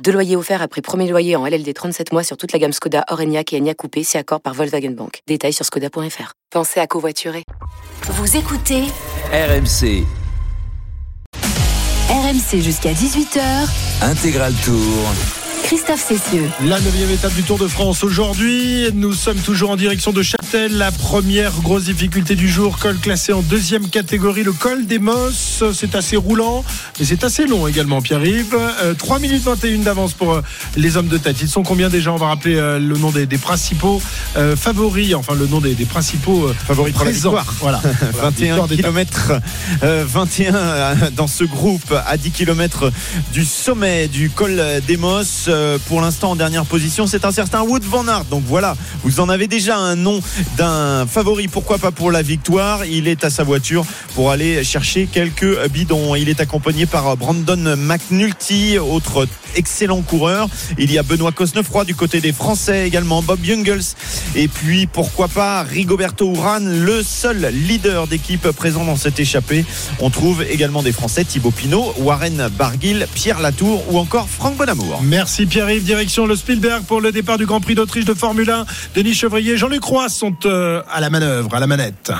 Deux loyers offerts après premier loyer en LLD 37 mois sur toute la gamme Skoda, Orenia et Enya Coupé, si accord par Volkswagen Bank. Détails sur skoda.fr. Pensez à covoiturer. Vous écoutez RMC RMC jusqu'à 18h. Intégral Tour. Christophe Cessieux. La neuvième étape du Tour de France aujourd'hui. Nous sommes toujours en direction de Châtel. La première grosse difficulté du jour, col classé en deuxième catégorie, le col des Mosses. C'est assez roulant, mais c'est assez long également, Pierre-Yves. Euh, 3 minutes 21 d'avance pour euh, les hommes de tête. Ils sont combien déjà? On va rappeler euh, le nom des, des principaux euh, favoris, enfin le nom des, des principaux euh, Favoris pour la présents. victoire. Voilà. 21 km 21 euh, dans ce groupe à 10 km du sommet du col des Mosses Euh, pour l'instant en dernière position c'est un certain Wood Van Aert. Donc voilà vous en avez déjà un nom d'un favori pourquoi pas pour la victoire. Il est à sa voiture pour aller chercher quelques bidons. Il est accompagné par Brandon McNulty autre excellent coureur. Il y a Benoît Cosnefroy du côté des Français également Bob Jungels. Et puis pourquoi pas Rigoberto Urán le seul leader d'équipe présent dans cette échappée. On trouve également des Français Thibaut Pinot Warren Barguil Pierre Latour ou encore Franck Bonamour. Merci Pierre-Yves. Direction le Spielberg pour le départ du Grand Prix d'Autriche de Formule 1. Denis Chevrier, Jean-Luc Roy sont euh, à la manœuvre, à la manette.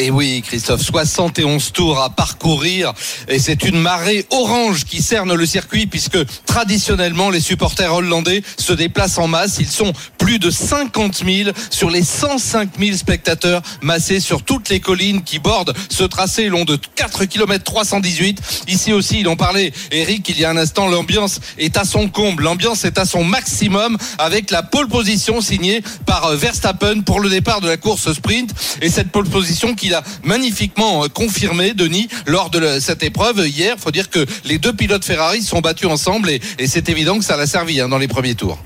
Et oui, Christophe, 71 tours à parcourir et c'est une marée orange qui cerne le circuit puisque traditionnellement les supporters hollandais se déplacent en masse. Ils sont plus de 50 000 sur les 105 000 spectateurs massés sur toutes les collines qui bordent ce tracé long de 4 km 318. Ici aussi, il en parlait, Eric, il y a un instant, l'ambiance est à son comble, l'ambiance est à son maximum avec la pole position signée par euh, Verstappen pour le départ de la course sprint et cette pole position qu'il a magnifiquement euh, confirmé, Denis, lors de cette épreuve hier. Faut dire que les deux pilotes Ferrari se sont battus ensemble et, et c'est évident que ça l'a servi hein, dans les premiers tours.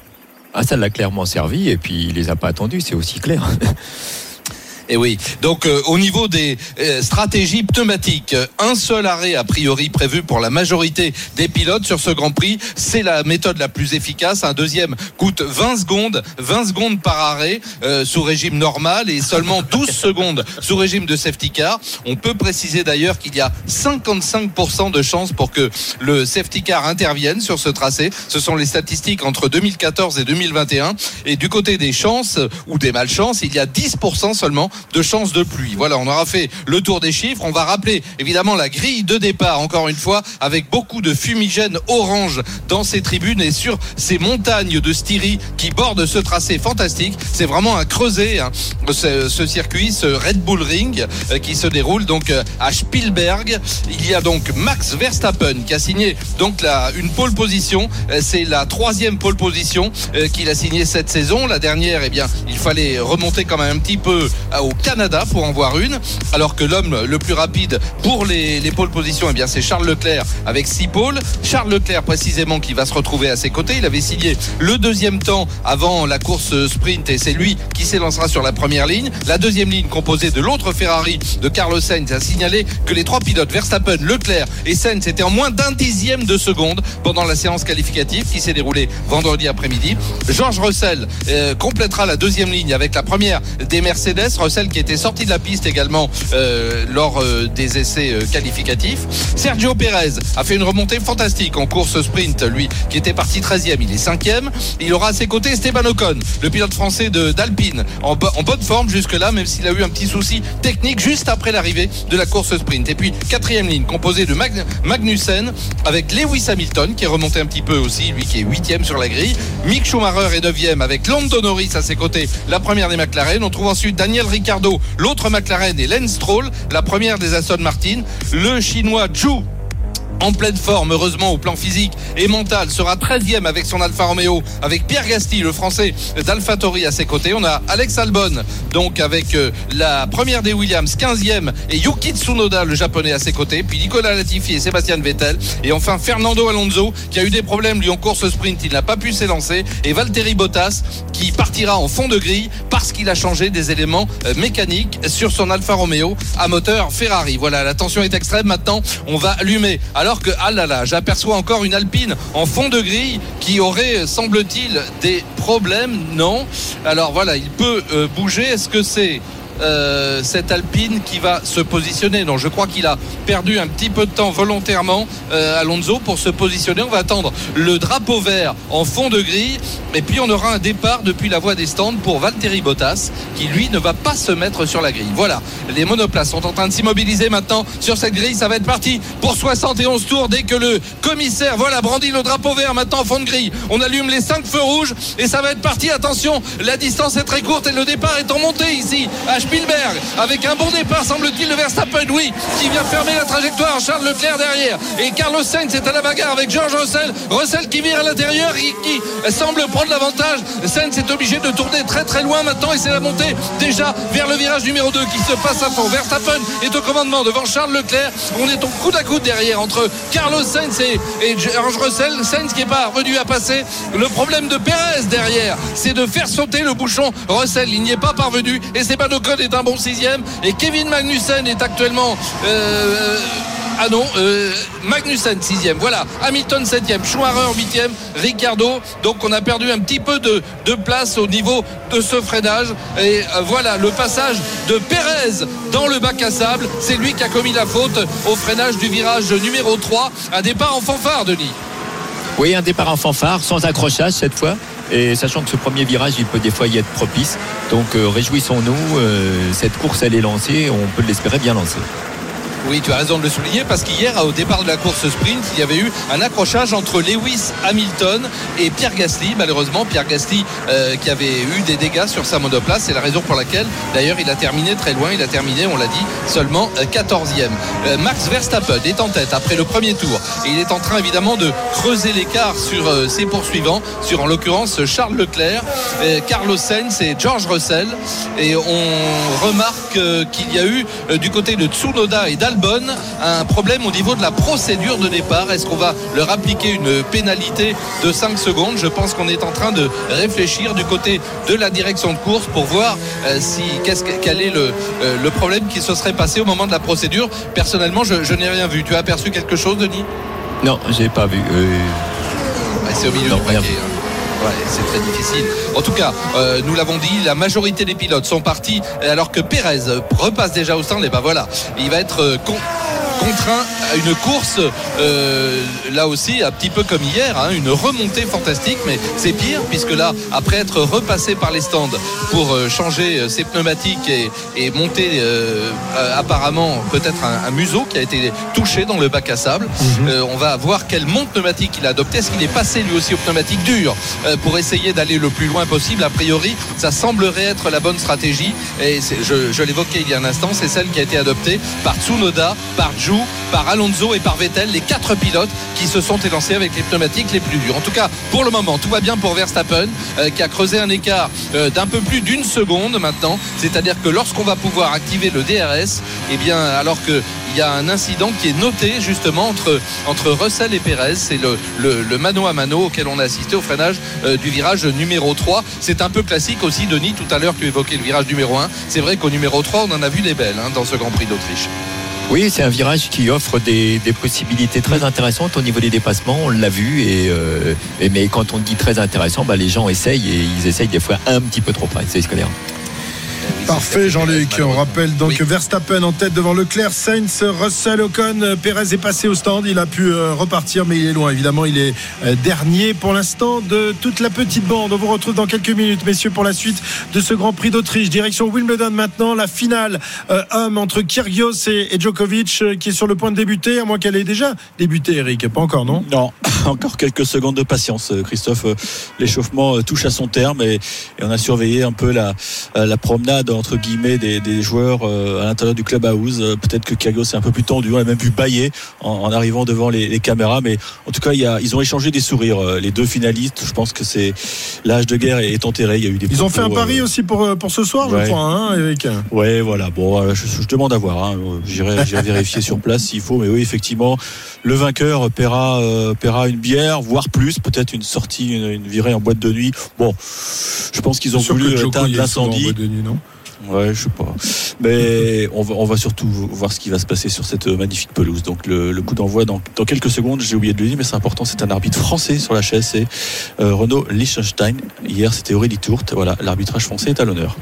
Ah, ça l'a clairement servi et puis il les a pas attendus, c'est aussi clair. Et oui. Donc euh, au niveau des euh, stratégies pneumatiques, euh, un seul arrêt a priori prévu pour la majorité des pilotes sur ce Grand Prix, c'est la méthode la plus efficace. Un deuxième coûte 20 secondes, 20 secondes par arrêt sous régime normal et seulement 12 secondes sous régime de safety car. On peut préciser d'ailleurs qu'il y a 55% de chances pour que le safety car intervienne sur ce tracé. Ce sont les statistiques entre 2014 et 2021. Et du côté des chances ou des malchances, il y a 10% seulement de chances de pluie. Voilà, on aura fait le tour des chiffres. On va rappeler évidemment la grille de départ, encore une fois, avec beaucoup de fumigène orange dans ces tribunes et sur ces montagnes de Styrie qui bordent ce tracé fantastique. C'est vraiment un creuset, hein, ce, circuit, ce Red Bull Ring euh, qui se déroule donc euh, à Spielberg. Il y a donc Max Verstappen qui a signé donc une pole position. Euh, C'est la troisième pole position qu'il a signée cette saison. La dernière, eh bien, il fallait remonter quand même un petit peu au Canada pour en voir une, alors que l'homme le plus rapide pour les, les pole positions, eh bien, c'est Charles Leclerc avec six pôles. Charles Leclerc précisément qui va se retrouver à ses côtés. Il avait signé le deuxième temps avant la course sprint et c'est lui qui s'élancera sur la première ligne. La deuxième ligne composée de l'autre Ferrari de Carlos Sainz a signalé que les trois pilotes Verstappen, Leclerc et Sainz étaient en moins d'un dixième de seconde pendant la séance qualificative qui s'est déroulée vendredi après-midi. George Russell euh, complétera la deuxième ligne avec la première des Mercedes. Qui était sorti de la piste également euh, lors euh, des essais euh, qualificatifs. Sergio Perez a fait une remontée fantastique en course sprint, lui qui était parti 13e, il est 5e. Il aura à ses côtés Esteban Ocon, le pilote français d'Alpine, en, en bonne forme jusque-là, même s'il a eu un petit souci technique juste après l'arrivée de la course sprint. Et puis quatrième ligne composée de Mag- Magnussen avec Lewis Hamilton qui est remonté un petit peu aussi, lui qui est 8e sur la grille. Mick Schumacher est 9e avec Lando Norris à ses côtés, la première des McLaren. On trouve ensuite Daniel Ricciardo, l'autre McLaren et Lance Stroll, la première des Aston Martin. Le chinois Zhou en pleine forme, heureusement au plan physique et mental, sera 13e avec son Alfa Romeo, avec Pierre Gasly, le français d'AlphaTauri à ses côtés. On a Alex Albon, donc avec euh, la première des Williams, 15e, et Yuki Tsunoda, le japonais à ses côtés, puis Nicolas Latifi et Sébastien Vettel, et enfin Fernando Alonso, qui a eu des problèmes lui en course sprint, il n'a pas pu s'élancer, et Valtteri Bottas, qui partira en fond de grille parce qu'il a changé des éléments euh, mécaniques sur son Alfa Romeo à moteur Ferrari. Voilà, la tension est extrême. Maintenant, on va allumer. Alors que, ah là là, j'aperçois encore une Alpine en fond de grille qui aurait, semble-t-il, des problèmes. Non. Alors voilà, il peut euh, bouger. Est-ce que c'est euh, cette Alpine qui va se positionner. Donc je crois qu'il a perdu un petit peu de temps volontairement euh, Alonso pour se positionner. On va attendre le drapeau vert en fond de grille et puis on aura un départ depuis la voie des stands pour Valtteri Bottas qui lui ne va pas se mettre sur la grille. Voilà, les monoplaces sont en train de s'immobiliser maintenant sur cette grille. Ça va être parti pour 71 tours dès que le commissaire voilà brandit le drapeau vert maintenant en fond de grille. On allume les 5 feux rouges et ça va être parti. Attention, la distance est très courte et le départ est en montée ici Spielberg. Avec un bon départ semble-t-il de Verstappen. Oui qui vient fermer la trajectoire. Charles Leclerc derrière. Et Carlos Sainz est à la bagarre avec George Russell. Russell qui vire à l'intérieur et qui semble prendre l'avantage. Sainz est obligé de tourner très très loin maintenant. Et c'est la montée déjà vers le virage numéro 2 qui se passe à fond. Verstappen est au commandement devant Charles Leclerc. On est au coude à coude derrière entre Carlos Sainz et, et George Russell. Sainz qui n'est pas revenu à passer. Le problème de Perez derrière c'est de faire sauter le bouchon. Russell il n'y est pas parvenu. Et c'est pas de est un bon sixième et Kevin Magnussen est actuellement euh, ah non, euh, Magnussen 6 voilà, Hamilton 7 Schumacher 8 Ricardo, donc on a perdu un petit peu de, de place au niveau de ce freinage. Et euh, voilà le passage de Pérez dans le bac à sable, c'est lui qui a commis la faute au freinage du virage numéro 3, un départ en fanfare Denis. Oui, un départ en fanfare, sans accrochage cette fois. Et sachant que ce premier virage, il peut des fois y être propice. Donc euh, réjouissons-nous, euh, cette course elle est lancée, on peut l'espérer bien lancée. Oui, tu as raison de le souligner parce qu'hier, au départ de la course sprint, il y avait eu un accrochage entre Lewis Hamilton et Pierre Gasly. Malheureusement, Pierre Gasly euh, qui avait eu des dégâts sur sa monoplace. C'est la raison pour laquelle, d'ailleurs, il a terminé très loin. Il a terminé, on l'a dit, seulement 14e. Euh, Max Verstappen est en tête après le premier tour et il est en train évidemment de creuser l'écart sur euh, ses poursuivants, sur en l'occurrence Charles Leclerc, Carlos Sainz et George Russell. Et on remarque qu'il y a eu du côté de Tsunoda et d'Al Albon un problème au niveau de la procédure de départ. Est-ce qu'on va leur appliquer une pénalité de 5 secondes? Je pense qu'on est en train de réfléchir du côté de la direction de course pour voir euh, si qu'est-ce quel est le, euh, le problème qui se serait passé au moment de la procédure. Personnellement, je, je n'ai rien vu. Tu as aperçu quelque chose, Denis? Non, j'ai pas vu. Euh... c'est au milieu Non, du rien paquet. hein. C'est très difficile. En tout cas, euh, nous l'avons dit, la majorité des pilotes sont partis alors que Pérez repasse déjà au stand. Et ben voilà, il va être euh, con- contraint à une course euh, là aussi un petit peu comme hier hein, une remontée fantastique mais c'est pire puisque là après être repassé par les stands pour euh, changer euh, ses pneumatiques et, et monter euh, apparemment peut-être un, un museau qui a été touché dans le bac à sable Euh, on va voir quelle monte pneumatique il a adopté est-ce qu'il est passé lui aussi aux pneumatiques dures pour essayer d'aller le plus loin possible? A priori ça semblerait être la bonne stratégie. Et je, je l'évoquais il y a un instant c'est celle qui a été adoptée par Tsunoda par Par Alonso et par Vettel les quatre pilotes qui se sont élancés avec les pneumatiques les plus dures en tout cas pour le moment tout va bien pour Verstappen euh, qui a creusé un écart euh, d'un peu plus d'une seconde maintenant c'est-à-dire que lorsqu'on va pouvoir activer le DRS eh bien alors que il y a un incident qui est noté justement entre, Russell et Perez. C'est le, le, le mano à mano auquel on a assisté au freinage euh, du virage numéro 3. C'est un peu classique aussi, Denis. Tout à l'heure, tu évoquais le virage numéro 1. C'est vrai qu'au numéro 3, on en a vu des belles hein, dans ce Grand Prix d'Autriche. Oui, c'est un virage qui offre des, possibilités très intéressantes au niveau des dépassements, on l'a vu. Et, euh, mais quand on dit très intéressant, bah, les gens essayent et ils essayent des fois un petit peu trop près. C'est ce qu'on dit. Parfait Jean-Luc, on rappelle donc Verstappen en tête devant Leclerc, Sainz, Russell, Ocon, Perez est passé au stand, il a pu euh, repartir mais il est loin évidemment, il est euh, dernier pour l'instant de toute la petite bande. On vous retrouve dans quelques minutes messieurs pour la suite de ce Grand Prix d'Autriche. Direction Wimbledon maintenant, la finale euh, homme entre Kyrgios et, Djokovic qui est sur le point de débuter, à moins qu'elle ait déjà débuté Eric, pas encore non? Non, encore quelques secondes de patience, Christophe. L'échauffement touche à son terme et, on a surveillé un peu la promenade entre guillemets des, des joueurs euh, à l'intérieur du club house. Euh, Peut-être que Kagos est un peu plus tendu. On a même vu bailler en, en arrivant devant les, les caméras. Mais en tout cas, il y a, ils ont échangé des sourires. Euh, Les deux finalistes, je pense que c'est l'âge de guerre est enterré. Il y a eu des Ils ont fait un pari euh, aussi pour, euh, pour ce soir, je ouais. crois, hein, Eric Ouais, voilà. Bon, euh, je, je demande à voir. Hein. Euh, J'irai, vérifier sur place s'il faut. Mais oui, effectivement, le vainqueur paiera, euh, paiera une bière, voire plus, peut-être une sortie, une, une virée en boîte de nuit. Bon, je pense qu'ils ont voulu éteindre l'incendie. Ouais, je sais pas. Mais on va, on va surtout voir ce qui va se passer sur cette magnifique pelouse. Donc le, coup d'envoi dans, dans quelques secondes, j'ai oublié de le dire, mais c'est important, c'est un arbitre français sur la chaise, c'est euh, Renaud Liechtenstein. Hier, c'était Aurélie Tourte. Voilà, l'arbitrage français est à l'honneur.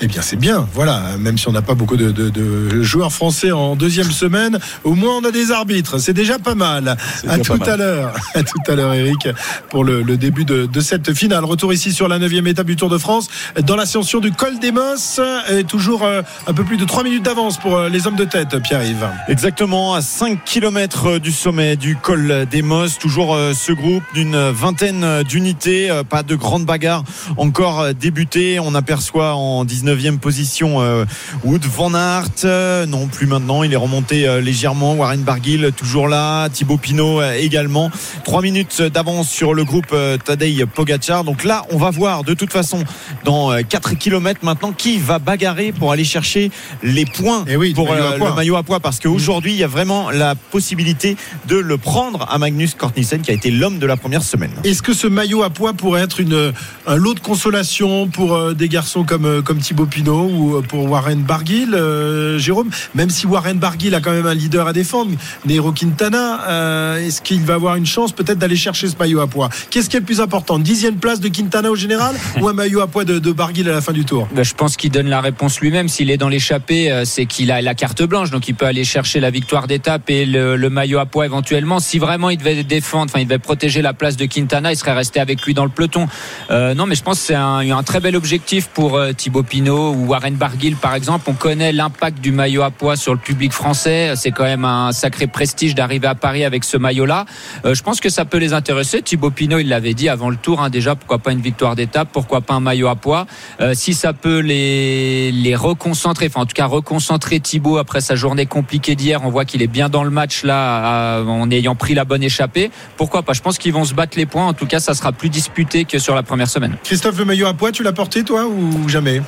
Eh bien, c'est bien. Voilà, même si on n'a pas beaucoup de, de- de joueurs français en deuxième semaine, au moins on a des arbitres. C'est déjà pas mal. À tout pas mal. à l'heure. À tout à l'heure, Eric, pour le, le début de, de cette finale. Retour ici sur la neuvième étape du Tour de France, dans l'ascension du col des Mosses. Et toujours euh, un peu plus de 3 minutes d'avance pour euh, les hommes de tête, Pierre-Yves. Exactement, à 5 km du sommet du col des Mosses. Toujours euh, ce groupe d'une vingtaine d'unités. Euh, Pas de grande bagarre encore euh, débutée. On aperçoit en 19e position euh, Wood Van Aert. Euh, Non plus maintenant. Il est remonté euh, légèrement. Warren Barguil toujours là. Thibaut Pinot également. 3 minutes d'avance sur le groupe Tadej Pogacar. Donc là, on va voir de toute façon dans euh, 4 km maintenant qui va bagarrer pour aller chercher les points Eh oui, pour maillot le maillot à poids parce qu'aujourd'hui il y a vraiment la possibilité de le prendre à Magnus Kortnissen qui a été l'homme de la première semaine. Est-ce que ce maillot à poids pourrait être une, un lot de consolation pour des garçons comme, comme Thibaut Pinot ou euh, pour Warren Barguil, euh, Jérôme Même si Warren Barguil a quand même un leader à défendre, Nero Quintana, euh, est-ce qu'il va avoir une chance peut-être d'aller chercher ce maillot à poids? Qu'est-ce qui est le plus important? Dixième place de Quintana au général ou un maillot à poids de, de Barguil à la fin du tour? Ben, je pense qu'il donne la réponse lui-même. S'il est dans l'échappée, c'est qu'il a la carte blanche, donc il peut aller chercher la victoire d'étape et le, le maillot à poids éventuellement. Si vraiment il devait défendre, enfin il devait protéger la place de Quintana, il serait resté avec lui dans le peloton. Euh, non, mais je pense que c'est un, un très bel objectif pour Thibaut Pinot ou Warren Barguil par exemple. On connaît l'impact du maillot à poids sur le public français. C'est quand même un sacré prestige d'arriver à Paris avec ce maillot-là. Euh, je pense que ça peut les intéresser. Thibaut Pinot, il l'avait dit avant le tour, hein, déjà, pourquoi pas une victoire d'étape, pourquoi pas un maillot à poids. Euh, si ça peut les, les reconcentrer, enfin en tout cas reconcentrer Thibaut après sa journée compliquée d'hier, on voit qu'il est bien dans le match là, à- en ayant pris la bonne échappée. Pourquoi pas? Je pense qu'ils vont se battre les points. En tout cas, ça sera plus disputé que sur la première semaine. Christophe, le maillot à poids, tu l'as porté toi ou jamais?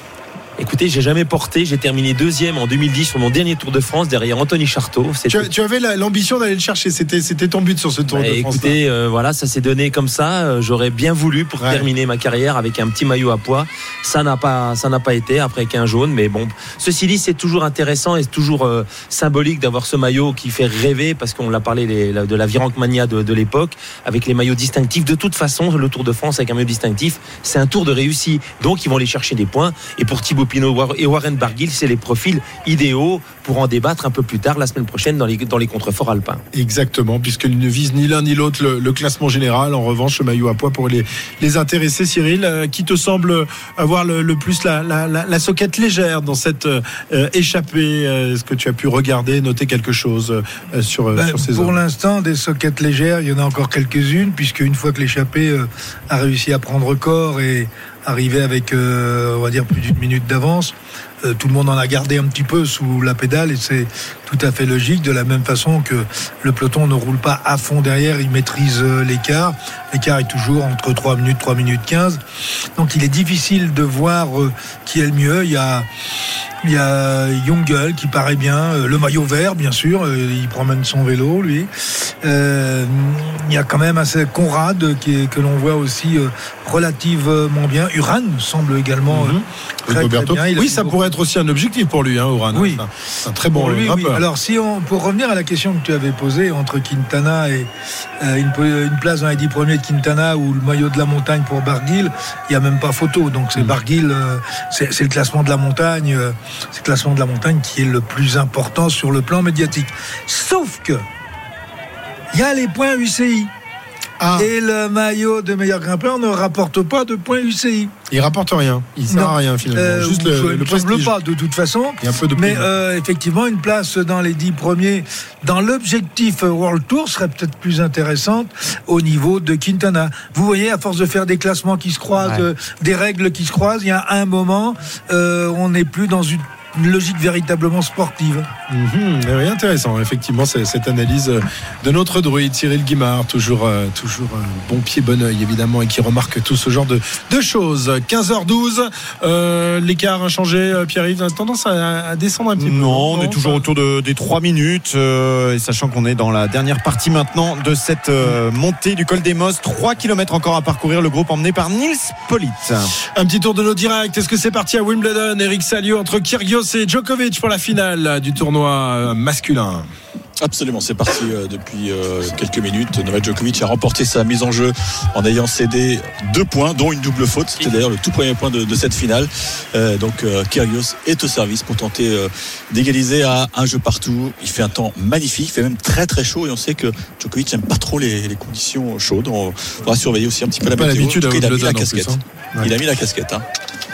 Écoutez, j'ai jamais porté. J'ai terminé deuxième en 2010 sur mon dernier Tour de France derrière Anthony Charteau. tu, avais la- l'ambition d'aller le chercher, c'était c'était ton but sur ce Tour Bah, de France. écoutez, euh, voilà, ça s'est donné comme ça. Euh, J'aurais bien voulu pour Ouais. terminer ma carrière avec un petit maillot à poids. Ça n'a pas, ça n'a pas été après qu'un jaune. Mais bon, ceci dit, c'est toujours intéressant et c'est toujours euh, symbolique d'avoir ce maillot qui fait rêver parce qu'on l'a parlé les- la- de la Virenque-mania de, de l'époque avec les maillots distinctifs. De toute façon, le Tour de France avec un maillot distinctif, c'est un tour de réussi. Donc, ils vont aller chercher des points. Et pour Thibaut Pinot et Warren Barguil, c'est les profils idéaux pour en débattre un peu plus tard la semaine prochaine dans les, dans les contreforts alpins. Exactement, puisqu'ils ne visent ni l'un ni l'autre le, le classement général. En revanche, le maillot à poids pour les, les intéresser. Cyril, euh, qui te semble avoir le, le plus la, la, la, la soquette légère dans cette euh, échappée euh, Est-ce que tu as pu regarder, noter quelque chose euh, sur, Ben, sur ces pour l'instant, des soquettes légères, il y en a encore quelques-unes, puisque une fois que l'échappée euh, a réussi à prendre corps et arriver avec, euh, dire, plus d'une minute d'avance, euh, tout le monde en a gardé un petit peu sous la pédale et c'est tout à fait logique, de la même façon que le peloton ne roule pas à fond derrière, il maîtrise euh, l'écart. L'écart est toujours entre 3 minutes, 3 minutes 15. Donc il est difficile de voir euh, qui est le mieux. Il y a il y a Jungel qui paraît bien, le maillot vert bien sûr, il prend même son vélo lui. Euh, il y a quand même assez Conrad qui est- que l'on voit aussi relativement bien. Uran semble également euh, très, bien. Il Oui, ça beaucoup- pourrait être aussi un objectif pour lui, hein, Oran. Oui. C'est un- très bon lui, oui. Alors, si on, pour revenir à la question que tu avais posée entre Quintana et euh, une, place dans les 10 premiers de Quintana ou le maillot de la montagne pour Barguil, il n'y a même pas photo. Donc, c'est Barguil, euh, c'est c'est le classement de la montagne, euh, c'est le classement de la montagne qui est le plus important sur le plan médiatique. Sauf que, il y a les points UCI. Ah. Et le maillot de meilleur grimpeur ne rapporte pas de points UCI. Il rapporte rien. Il sert Non. à rien finalement. Euh, Juste le, le prestige. pas de toute façon. Il y a un peu de Mais euh, effectivement, une place dans les dix premiers dans l'objectif World Tour serait peut-être plus intéressante au niveau de Quintana. Vous voyez, à force de faire des classements qui se croisent, Ouais. euh, des règles qui se croisent, il y a un moment, euh, on n'est plus dans une une logique véritablement sportive. Mhm, oui, intéressant, effectivement, cette analyse de notre druide Cyril Guimard, toujours, euh, toujours euh, bon pied, bon oeil évidemment, et qui remarque tout ce genre de, de choses. 15h12, euh, l'écart inchangé, euh, Pierre-Yves, a tendance à, à descendre un petit peu. Non, on est toujours autour de, des 3 minutes, euh, et sachant qu'on est dans la dernière partie maintenant de cette euh, montée du col des Mosses. 3 km encore à parcourir, le groupe emmené par Nils Polite. Un petit tour de nos directs. Est-ce que c'est parti à Wimbledon? Eric Salio entre Kyrgios et Djokovic pour la finale du tournoi masculin Absolument, c'est parti euh, depuis euh, quelques minutes. Novak Djokovic a remporté sa mise en jeu en ayant cédé deux points, dont une double faute. C'était d'ailleurs le tout premier point de, de cette finale. Euh, donc Kyrgios est au service pour tenter d'égaliser à un jeu partout. Il fait un temps magnifique, il fait même très très chaud et on sait que Djokovic n'aime pas trop les, les conditions chaudes. On va surveiller aussi un petit peu la Pas météo. cas, il a mis la plus, casquette. hein. Ouais. Il a mis la casquette. hein.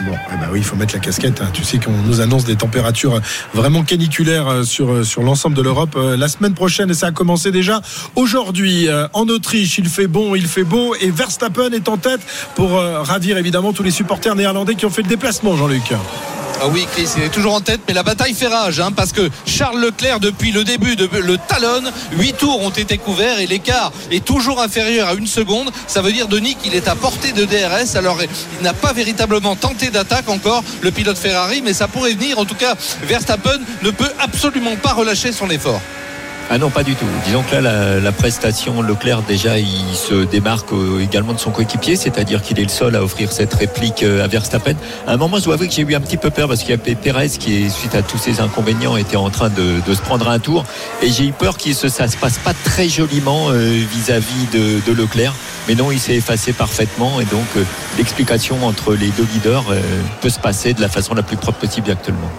Bon, eh ben oui, il faut mettre la casquette. hein. Tu sais qu'on nous annonce des températures vraiment caniculaires sur, sur l'ensemble de l'Europe la semaine prochaine et ça a commencé déjà aujourd'hui. Euh, En Autriche, il fait bon, il fait beau et Verstappen est en tête pour euh, ravir évidemment tous les supporters néerlandais qui ont fait le déplacement, Jean-Luc. Ah oui, Chris, il est toujours en tête, mais la bataille fait rage, hein, parce que Charles Leclerc, depuis le début, de, le talonne, 8 tours ont été couverts et l'écart est toujours inférieur à une seconde. Ça veut dire, Denis, qu'il est à portée de DRS. Alors, il n'a pas véritablement tenté d'attaque encore, le pilote Ferrari, mais ça pourrait venir. En tout cas, Verstappen ne peut absolument pas relâcher son effort. Ah non, pas du tout. Disons que là, la, prestation Leclerc, déjà, il se démarque euh, également de son coéquipier, c'est-à-dire qu'il est le seul à offrir cette réplique euh, à Verstappen. À un moment, je dois avouer que j'ai eu un petit peu peur parce qu'il y avait Perez qui, suite à tous ces inconvénients, était en train de, se prendre un tour. Et j'ai eu peur que ça se passe pas très joliment euh, vis-à-vis de, de Leclerc. Mais non, il s'est effacé parfaitement. Et donc, l'explication entre les deux leaders peut se passer de la façon la plus propre possible actuellement.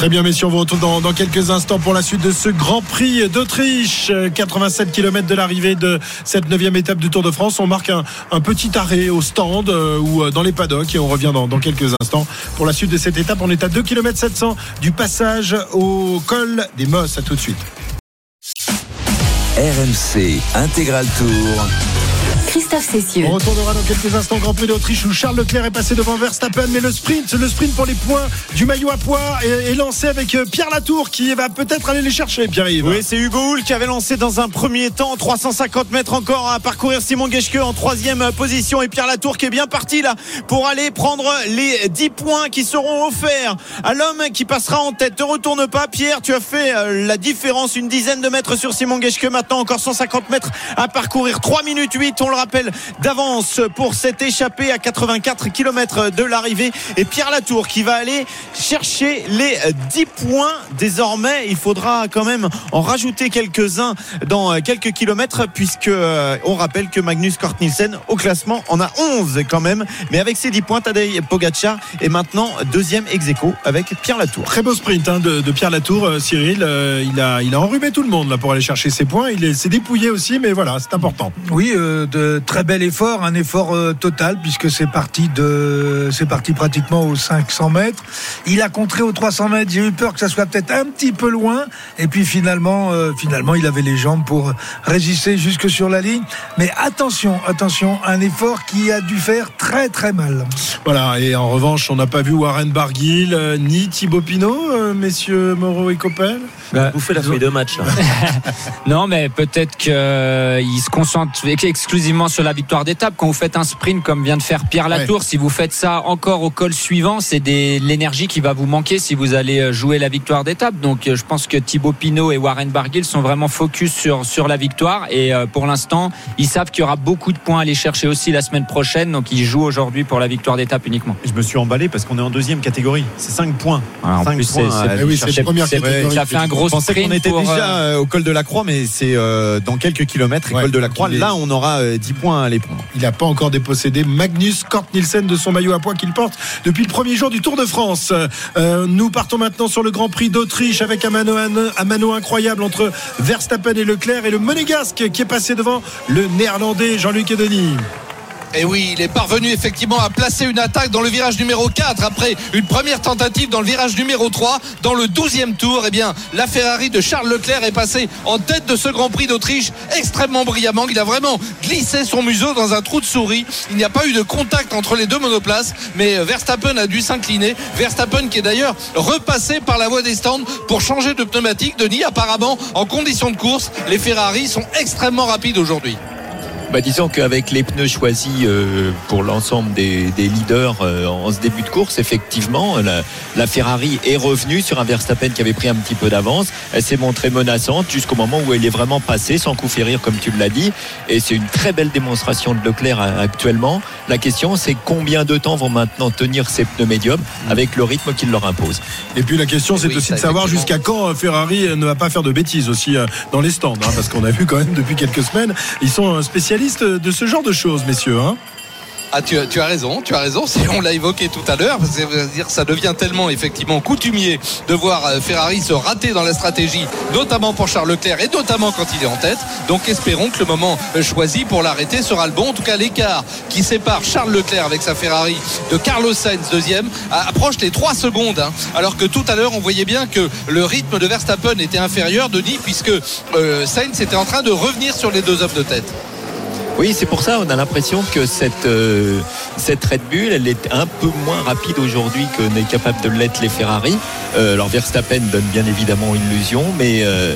Très bien, messieurs, on vous retrouve dans, quelques instants pour la suite de ce Grand Prix d'Autriche. Euh, 87 km de l'arrivée de cette neuvième étape du Tour de France. On marque un, petit arrêt au stand euh, ou euh, dans les paddocks et on revient dans, dans quelques instants pour la suite de cette étape. On est à 2 km 700 du passage au col des Mosses. À tout de suite. RMC Intégral Tour. Christophe Cessieux. On retournera dans quelques instants au Grand Prix d'Autriche où Charles Leclerc est passé devant Verstappen. Mais le sprint, le sprint pour les points du maillot à poids est, est lancé avec euh, Pierre Latour qui va peut-être aller les chercher, Pierre-Yves. Oui, c'est Hugo Hull qui avait lancé dans un premier temps 350 mètres encore à parcourir Simon Geschke en troisième position et Pierre Latour qui est bien parti là pour aller prendre les 10 points qui seront offerts à l'homme qui passera en tête. Ne retourne pas Pierre, tu as fait euh, la différence, une dizaine de mètres sur Simon Geschke. Maintenant encore 150 mètres à parcourir. 3 minutes 8, on le rappelle, d'avance pour cette échappée à 84 km de l'arrivée. Et Pierre Latour qui va aller chercher les 10 points. Désormais, il faudra quand même en rajouter quelques-uns dans quelques kilomètres puisque euh, on rappelle que Magnus Cort Nielsen au classement en a 11 quand même. Mais avec ses 10 points, Tadej Pogacar est maintenant deuxième ex aequo avec Pierre Latour. Très beau sprint hein, de, de Pierre Latour, euh, Cyril. Euh, il, a, il a enrhumé tout le monde là, pour aller chercher ses points. Il est- s'est dépouillé aussi, mais voilà, c'est important. Oui, euh, de très bel effort, un effort euh, total puisque c'est parti de, c'est parti pratiquement aux 500 mètres. Il a contré aux 300 mètres. J'ai eu peur que ça soit peut-être un petit peu loin. Et puis finalement, euh, finalement, il avait les jambes pour résister jusque sur la ligne. Mais attention, attention, un effort qui a dû faire très très mal. Voilà, et en revanche, on n'a pas vu Warren Barguil euh, ni Thibaut Pinot, euh, messieurs Moreau et Coppel. Vous faites la feuille de match. là. Non, mais peut-être qu'il se concentre exclusivement sur la victoire d'étape. Quand vous faites un sprint comme vient de faire Pierre Latour, si vous faites ça encore au col suivant, c'est des- l'énergie qui va vous manquer si vous allez euh, jouer la victoire d'étape. Donc euh, je pense que Thibaut Pinot et Warren Barguil sont vraiment focus sur, sur la victoire. Et euh, pour l'instant, ils savent qu'il y aura beaucoup de points à aller chercher aussi la semaine prochaine. Donc ils jouent aujourd'hui pour la victoire d'étape uniquement. Je me suis emballé parce qu'on est en deuxième catégorie. C'est 5 points. Voilà, en 5 plus, points c'est- oui, c'est première catégorie. ça fait un gros Je pensais sprint qu'on était pour, déjà au col de la Croix, mais c'est dans quelques kilomètres. Ouais, col de la Croix, là, on aura euh, 10 10 points à prendre. Il n'a pas encore dépossédé Magnus Kort Nielsen de son maillot à poids qu'il porte depuis le premier jour du Tour de France. Euh, nous partons maintenant sur le Grand Prix d'Autriche avec un mano, incroyable entre Verstappen et Leclerc et le Monégasque qui est passé devant le Néerlandais Jean-Luc et Denis. Et oui, il est parvenu effectivement à placer une attaque dans le virage numéro 4 après une première tentative dans le virage numéro 3. Dans le 12e tour, eh bien, la Ferrari de Charles Leclerc est passée en tête de ce Grand Prix d'Autriche extrêmement brillamment. Il a vraiment glissé son museau dans un trou de souris. Il n'y a pas eu de contact entre les deux monoplaces, mais Verstappen a dû s'incliner. Verstappen qui est d'ailleurs repassé par la voie des stands pour changer de pneumatique. Denis, apparemment, en conditions de course, les Ferrari sont extrêmement rapides aujourd'hui. Bah, disons qu'avec les pneus choisis euh, pour l'ensemble des, leaders euh, en ce début de course, effectivement, la, Ferrari est revenue sur un Verstappen qui avait pris un petit peu d'avance. Elle s'est montrée menaçante jusqu'au moment où elle est vraiment passée sans coup férir, comme tu l'as dit. Et c'est une très belle démonstration de Leclerc euh, actuellement. La question, c'est combien de temps vont maintenant tenir ces pneus médiums avec le rythme qu'il leur impose. Et puis la question, c'est aussi de savoir jusqu'à quand Ferrari ne va pas faire de bêtises aussi dans les stands, hein, parce qu'on a vu quand même depuis quelques semaines, ils sont spécialistes de ce genre de choses, messieurs. Hein ah, tu, as raison, tu as raison. On l'a évoqué tout à l'heure. dire ça devient tellement effectivement coutumier de voir euh, Ferrari se rater dans la stratégie, notamment pour Charles Leclerc et notamment quand il est en tête. Donc espérons que le moment euh, choisi pour l'arrêter sera le bon. En tout cas, l'écart qui sépare Charles Leclerc avec sa Ferrari de Carlos Sainz deuxième approche les 3 secondes. Hein. alors que tout à l'heure, on voyait bien que le rythme de Verstappen était inférieur, Denis, puisque euh, Sainz était en train de revenir sur les deux hommes de tête. Oui, c'est pour ça on a l'impression que cette, euh, cette Red Bull, elle est un peu moins rapide aujourd'hui que n'est capable de l'être les Ferrari. Euh, alors Verstappen donne bien évidemment une illusion, mais euh,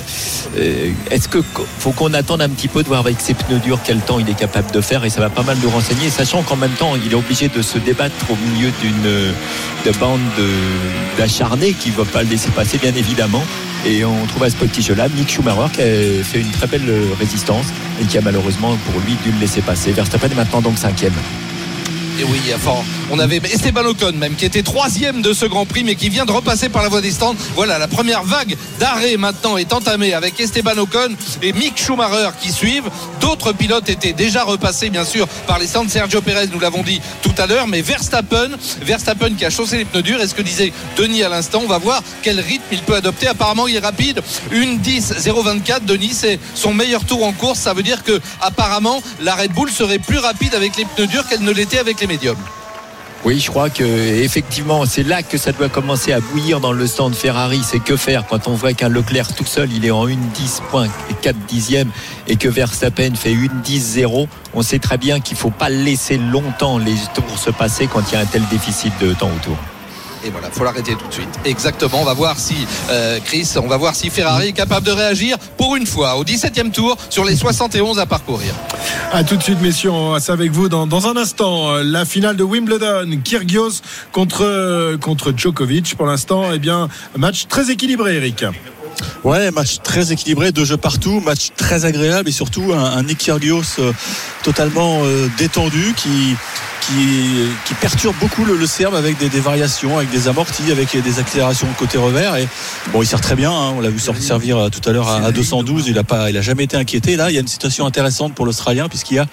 est-ce que faut qu'on attende un petit peu de voir avec ses pneus durs quel temps il est capable de faire et ça va pas mal nous renseigner, sachant qu'en même temps il est obligé de se débattre au milieu d'une bande d'acharnés qui ne va pas le laisser passer bien évidemment. Et on trouve à ce petit jeu-là Nick Schumacher qui a fait une très belle résistance et qui a malheureusement pour lui dû le laisser passer. Verstappen est maintenant donc cinquième. Et oui, enfin, on avait Esteban Ocon même qui était troisième de ce Grand Prix mais qui vient de repasser par la voie des stands. Voilà, la première vague d'arrêt maintenant est entamée avec Esteban Ocon et Mick Schumacher qui suivent. D'autres pilotes étaient déjà repassés bien sûr par les stands. Sergio Perez, nous l'avons dit tout à l'heure, mais Verstappen, Verstappen qui a chaussé les pneus durs. est ce que disait Denis à l'instant. On va voir quel rythme il peut adopter. Apparemment, il est rapide. Une 10 024. Denis, c'est son meilleur tour en course. Ça veut dire que apparemment la Red Bull serait plus rapide avec les pneus durs qu'elle ne l'était avec les médium. Oui, je crois que effectivement, c'est là que ça doit commencer à bouillir dans le stand Ferrari. C'est que faire quand on voit qu'un Leclerc tout seul, il est en 1,10 4 dixièmes et que Verstappen fait 1,10-0. On sait très bien qu'il faut pas laisser longtemps les tours se passer quand il y a un tel déficit de temps autour. Et voilà, faut l'arrêter tout de suite. Exactement. On va voir si euh, Chris, on va voir si Ferrari est capable de réagir pour une fois au 17e tour sur les 71 à parcourir. A tout de suite, messieurs. On va avec vous dans, dans, un instant. Euh, la finale de Wimbledon, Kyrgios contre euh, contre Djokovic. Pour l'instant, eh bien, match très équilibré, Eric. Ouais, match très équilibré, deux jeux partout, match très agréable et surtout un, un Nick Kyrgios totalement détendu qui qui, perturbe beaucoup le, Serbe avec des, variations, avec des amortis, avec des accélérations côté revers. Et bon, il sert très bien. Hein. on l'a vu servir euh, tout à l'heure à, 212. Il a pas, il a jamais été inquiété. Là, il y a une situation intéressante pour l'Australien puisqu'il y a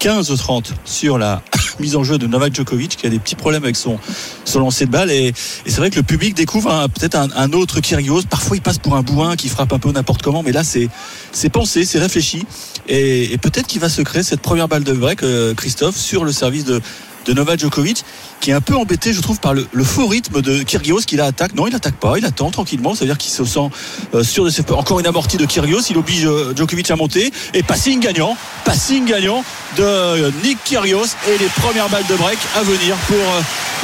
15-30 sur la mise en jeu de Novak Djokovic qui a des petits problèmes avec son, son lancer de balle. Et, c'est vrai que le public découvre peut-être un, autre Kyrgios parfois il passe pour un bourrin qui frappe un peu n'importe comment mais là c'est c'est pensé c'est réfléchi. Et, peut-être qu'il va se créer cette première balle de break euh, Christophe sur le service de de Novak Djokovic qui est un peu embêté je trouve par le, faux rythme de Kyrgios qui la attaque non il attaque pas il attend tranquillement c'est à dire qu'il se sent euh, sûr de ses encore une amortie de Kyrgios il oblige euh, Djokovic à monter. Et passing gagnant passing gagnant de euh, Nick Kyrgios et les premières balles de break à venir pour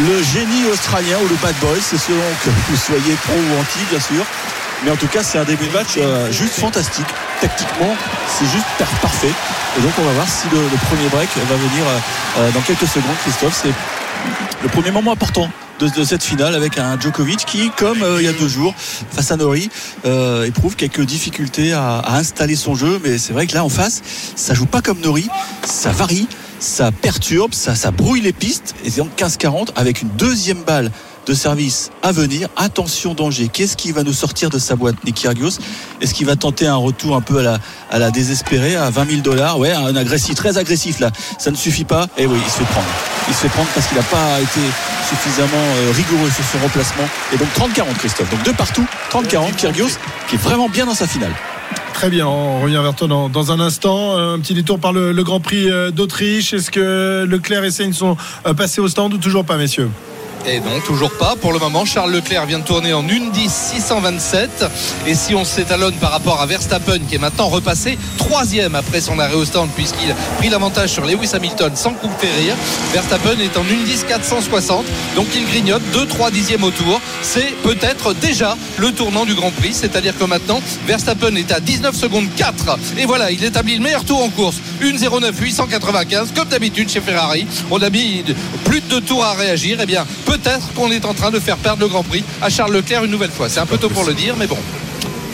le génie australien ou le bad boy c'est selon que vous soyez pro ou anti bien sûr mais en tout cas c'est un début de match juste fantastique tactiquement c'est juste parfait et donc on va voir si le, premier break va venir euh, euh, dans quelques secondes, Christophe. C'est le premier moment important de, cette finale avec un Djokovic qui, comme euh, il y a deux jours, face à Nori, éprouve quelques difficultés à, installer son jeu. Mais c'est vrai que là, en face, ça joue pas comme Nori, ça varie, ça perturbe, ça, ça brouille les pistes. Et donc 15-40 avec une deuxième balle de service à venir. Attention danger. Qu'est-ce qui va nous sortir de sa boîte, Nick Kyrgios? Est-ce qu'il va tenter un retour un peu à la, désespérée, à 20 000 dollars? Ouais, un agressif, très agressif là. Ça ne suffit pas. Et oui, il se fait prendre. Il se fait prendre parce qu'il n'a pas été suffisamment euh, rigoureux sur son remplacement. Et donc 30-40, Christophe. Donc deux partout, 30-40, Kyrgios qui est vraiment bien dans sa finale. Très bien, on revient vers toi dans, un instant. Un petit détour par le, Grand Prix euh, d'Autriche. Est-ce que Leclerc et Sainz sont euh, passés au stand ou toujours pas, messieurs? Et non, toujours pas. Pour le moment, Charles Leclerc vient de tourner en 1-10 627. Et si on s'étalonne par rapport à Verstappen, qui est maintenant repassé troisième après son arrêt au stand, puisqu'il a pris l'avantage sur Lewis Hamilton sans coup rire, Verstappen est en 1-10 460. Donc il grignote 2-3 dixièmes au tour. C'est peut-être déjà le tournant du Grand Prix. C'est-à-dire que maintenant, Verstappen est à 19 secondes 4. Et voilà, il établit le meilleur tour en course. 1-09 895. Comme d'habitude chez Ferrari, on a mis plus de deux tours à réagir. Eh bien, peut-être qu'on est en train de faire perdre le Grand Prix à Charles Leclerc une nouvelle fois. C'est un peu tôt pour le dire, mais bon.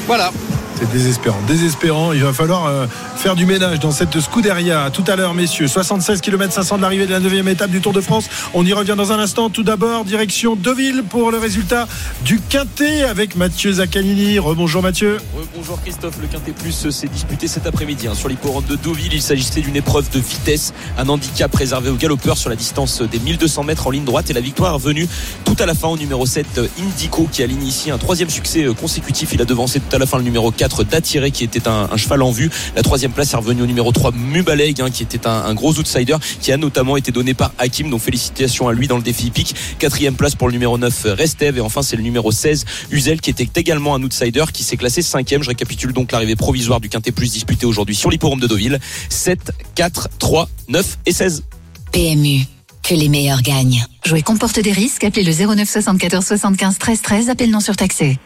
Voilà. C'est désespérant, désespérant. Il va falloir euh, faire du ménage dans cette Scuderia. Tout à l'heure, messieurs. 76 km 500 de l'arrivée de la 9 étape du Tour de France. On y revient dans un instant. Tout d'abord, direction Deauville pour le résultat du Quintet avec Mathieu Zaccanini. Rebonjour Mathieu. Bonjour Christophe, le Quintet Plus s'est disputé cet après-midi hein. sur l'hipporome de Deauville. Il s'agissait d'une épreuve de vitesse, un handicap réservé aux galopeurs sur la distance des 1200 mètres en ligne droite et la victoire venue tout à la fin au numéro 7 Indico qui aligne ici un troisième succès euh, consécutif. Il a devancé tout à la fin le numéro 4 d'Attiré qui était un, cheval en vue. La troisième place est revenue au numéro 3 Mubaleg hein, qui était un, gros outsider qui a notamment été donné par Hakim. Donc félicitations à lui dans le défi hippique. Quatrième place pour le numéro 9 Restev et enfin c'est le numéro 16 Uzel qui était également un outsider qui s'est classé cinquième. Je récapitule donc l'arrivée provisoire du Quintet Plus disputé aujourd'hui sur l'hipporome de Deauville. 7, 4, 3, 9 et 16. PMU. Que les meilleurs gagnent. Jouer comporte des risques. Appelez le 09 74 75 13 13. Appel non surtaxé.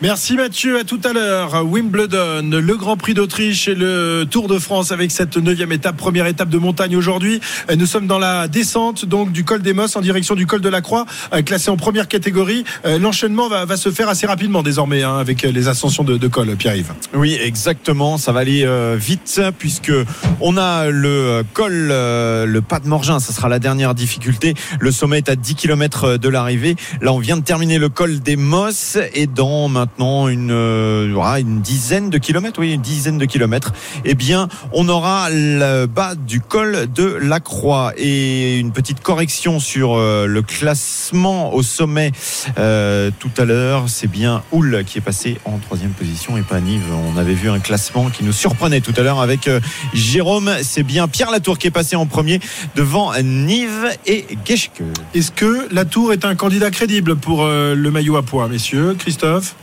Merci Mathieu, à tout à l'heure. Wimbledon, le Grand Prix d'Autriche et le Tour de France avec cette neuvième étape, première étape de montagne aujourd'hui. Nous sommes dans la descente donc du col des Mosses en direction du col de la Croix, classé en première catégorie. L'enchaînement va, va, se faire assez rapidement désormais hein, avec les ascensions de, de col, Pierre-Yves. Oui, exactement. Ça va aller euh, vite puisque on a le col, euh, le pas de Morgin. Ça sera la dernière difficulté. Le sommet est à 10 km de l'arrivée. Là, on vient de terminer le col des Mosses et dans maintenant une, euh, une dizaine de kilomètres, oui, une dizaine de kilomètres, eh bien, on aura le bas du col de la Croix et une petite correction sur euh, le classement au sommet euh, tout à l'heure. C'est bien Houle qui est passé en troisième position et pas Nive. On avait vu un classement qui nous surprenait tout à l'heure avec Jérôme. C'est bien Pierre Latour qui est passé en premier devant Nive et Geschke. Est-ce que Latour est un candidat crédible pour le maillot à poids, messieurs? Christophe?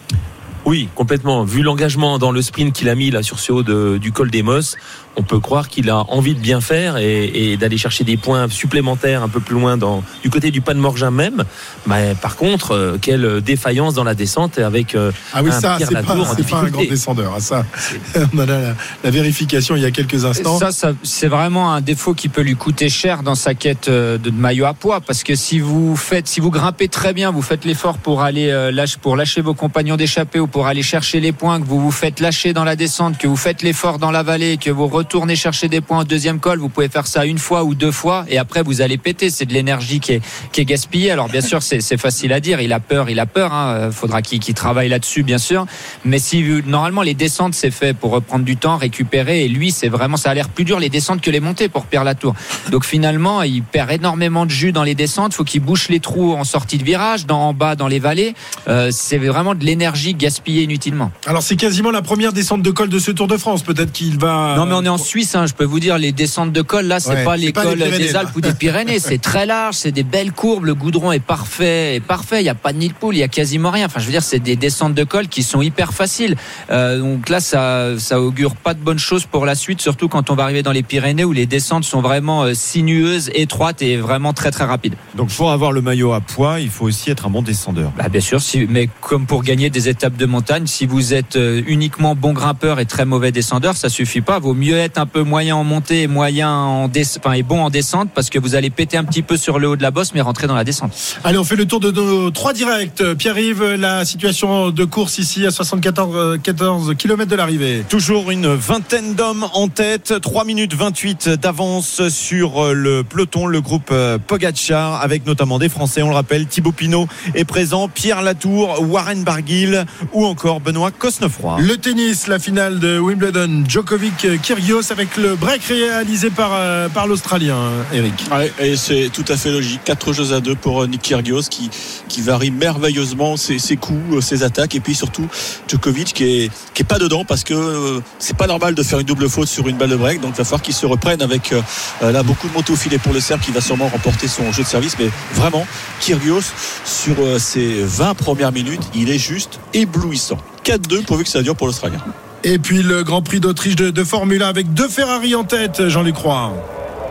Oui, complètement. Vu l'engagement dans le sprint qu'il a mis là sur ce haut de, du col des Mosses, on peut croire qu'il a envie de bien faire et, et d'aller chercher des points supplémentaires un peu plus loin dans, du côté du pas de Morgin même. Mais par contre, euh, quelle défaillance dans la descente avec euh, ah oui, un ça, Pierre c'est pas, en un grand descendeur. Ça, on a la, la vérification il y a quelques instants. Ça, ça c'est vraiment un défaut qui peut lui coûter cher dans sa quête euh, de maillot à poids parce que si vous faites, si vous grimpez très bien, vous faites l'effort pour aller euh, lâcher, pour lâcher vos compagnons d'échappée ou pour aller chercher les points, que vous vous faites lâcher dans la descente, que vous faites l'effort dans la vallée, que vous retournez chercher des points au deuxième col, vous pouvez faire ça une fois ou deux fois et après vous allez péter. C'est de l'énergie qui est, qui est gaspillée. Alors bien sûr, c'est, c'est facile à dire. Il a peur, il a peur. Hein. Faudra qu'il, qu'il travaille là-dessus, bien sûr. Mais si normalement les descentes c'est fait pour reprendre du temps, récupérer, et lui c'est vraiment ça a l'air plus dur les descentes que les montées pour Pierre Latour. Donc finalement il perd énormément de jus dans les descentes. Faut qu'il bouche les trous en sortie de virage, dans en bas dans les vallées. Euh, c'est vraiment de l'énergie gaspillée inutilement. Alors c'est quasiment la première descente de col de ce Tour de France. Peut-être qu'il va. Non mais on est en Suisse. Hein, je peux vous dire les descentes de col là, c'est Ouais, pas les cols des là. Alpes ou des Pyrénées. C'est très large, c'est des belles courbes. Le goudron est parfait, est parfait. Il y a pas de nid de poule, il y a quasiment rien. Enfin je veux dire c'est des descentes de col qui sont hyper faciles. Euh, donc là ça ça augure pas de bonnes choses pour la suite, surtout quand on va arriver dans les Pyrénées où les descentes sont vraiment euh, sinueuses, étroites et vraiment très très rapides. Donc pour avoir le maillot à poids, il faut aussi être un bon descendeur. Bah, bien sûr, si, mais comme pour gagner des étapes de montagne, si vous êtes euh, uniquement bon grimpeur et très mauvais descendeur, ça suffit pas. Vaut mieux un peu moyen en montée et moyen en descente, enfin, et bon en descente parce que vous allez péter un petit peu sur le haut de la bosse mais rentrer dans la descente. Allez, on fait le tour de nos trois directs. Pierre-Yves, la situation de course ici à 74 euh, 14 km de l'arrivée. Toujours une vingtaine d'hommes en tête, 3 minutes 28 d'avance sur euh, le peloton, le groupe euh, Pogacar, avec notamment des Français, on le rappelle, Thibaut Pinot est présent, Pierre Latour, Warren Barguil ou encore Benoît Cosnefroy. Le tennis, la finale de Wimbledon, Djokovic Kyrgios avec le break réalisé par, euh, par l'Australien, Eric. Et c'est tout à fait logique. Quatre jeux à deux pour euh, Nick Kyrgios qui, qui varie merveilleusement ses, coups, euh, ses attaques et puis surtout Djokovic qui est, qui est pas dedans parce que c'est pas normal de faire une double faute sur une balle de break donc il va falloir qu'il se reprenne avec là beaucoup de montées au filet pour le Serbe qui va sûrement remporter son jeu de service mais vraiment Kyrgios sur ses 20 premières minutes il est juste éblouissant 4-2 pourvu que ça dure pour l'Australien Et puis le Grand Prix d'Autriche de, Formule 1 avec deux Ferrari en tête, Jean-Luc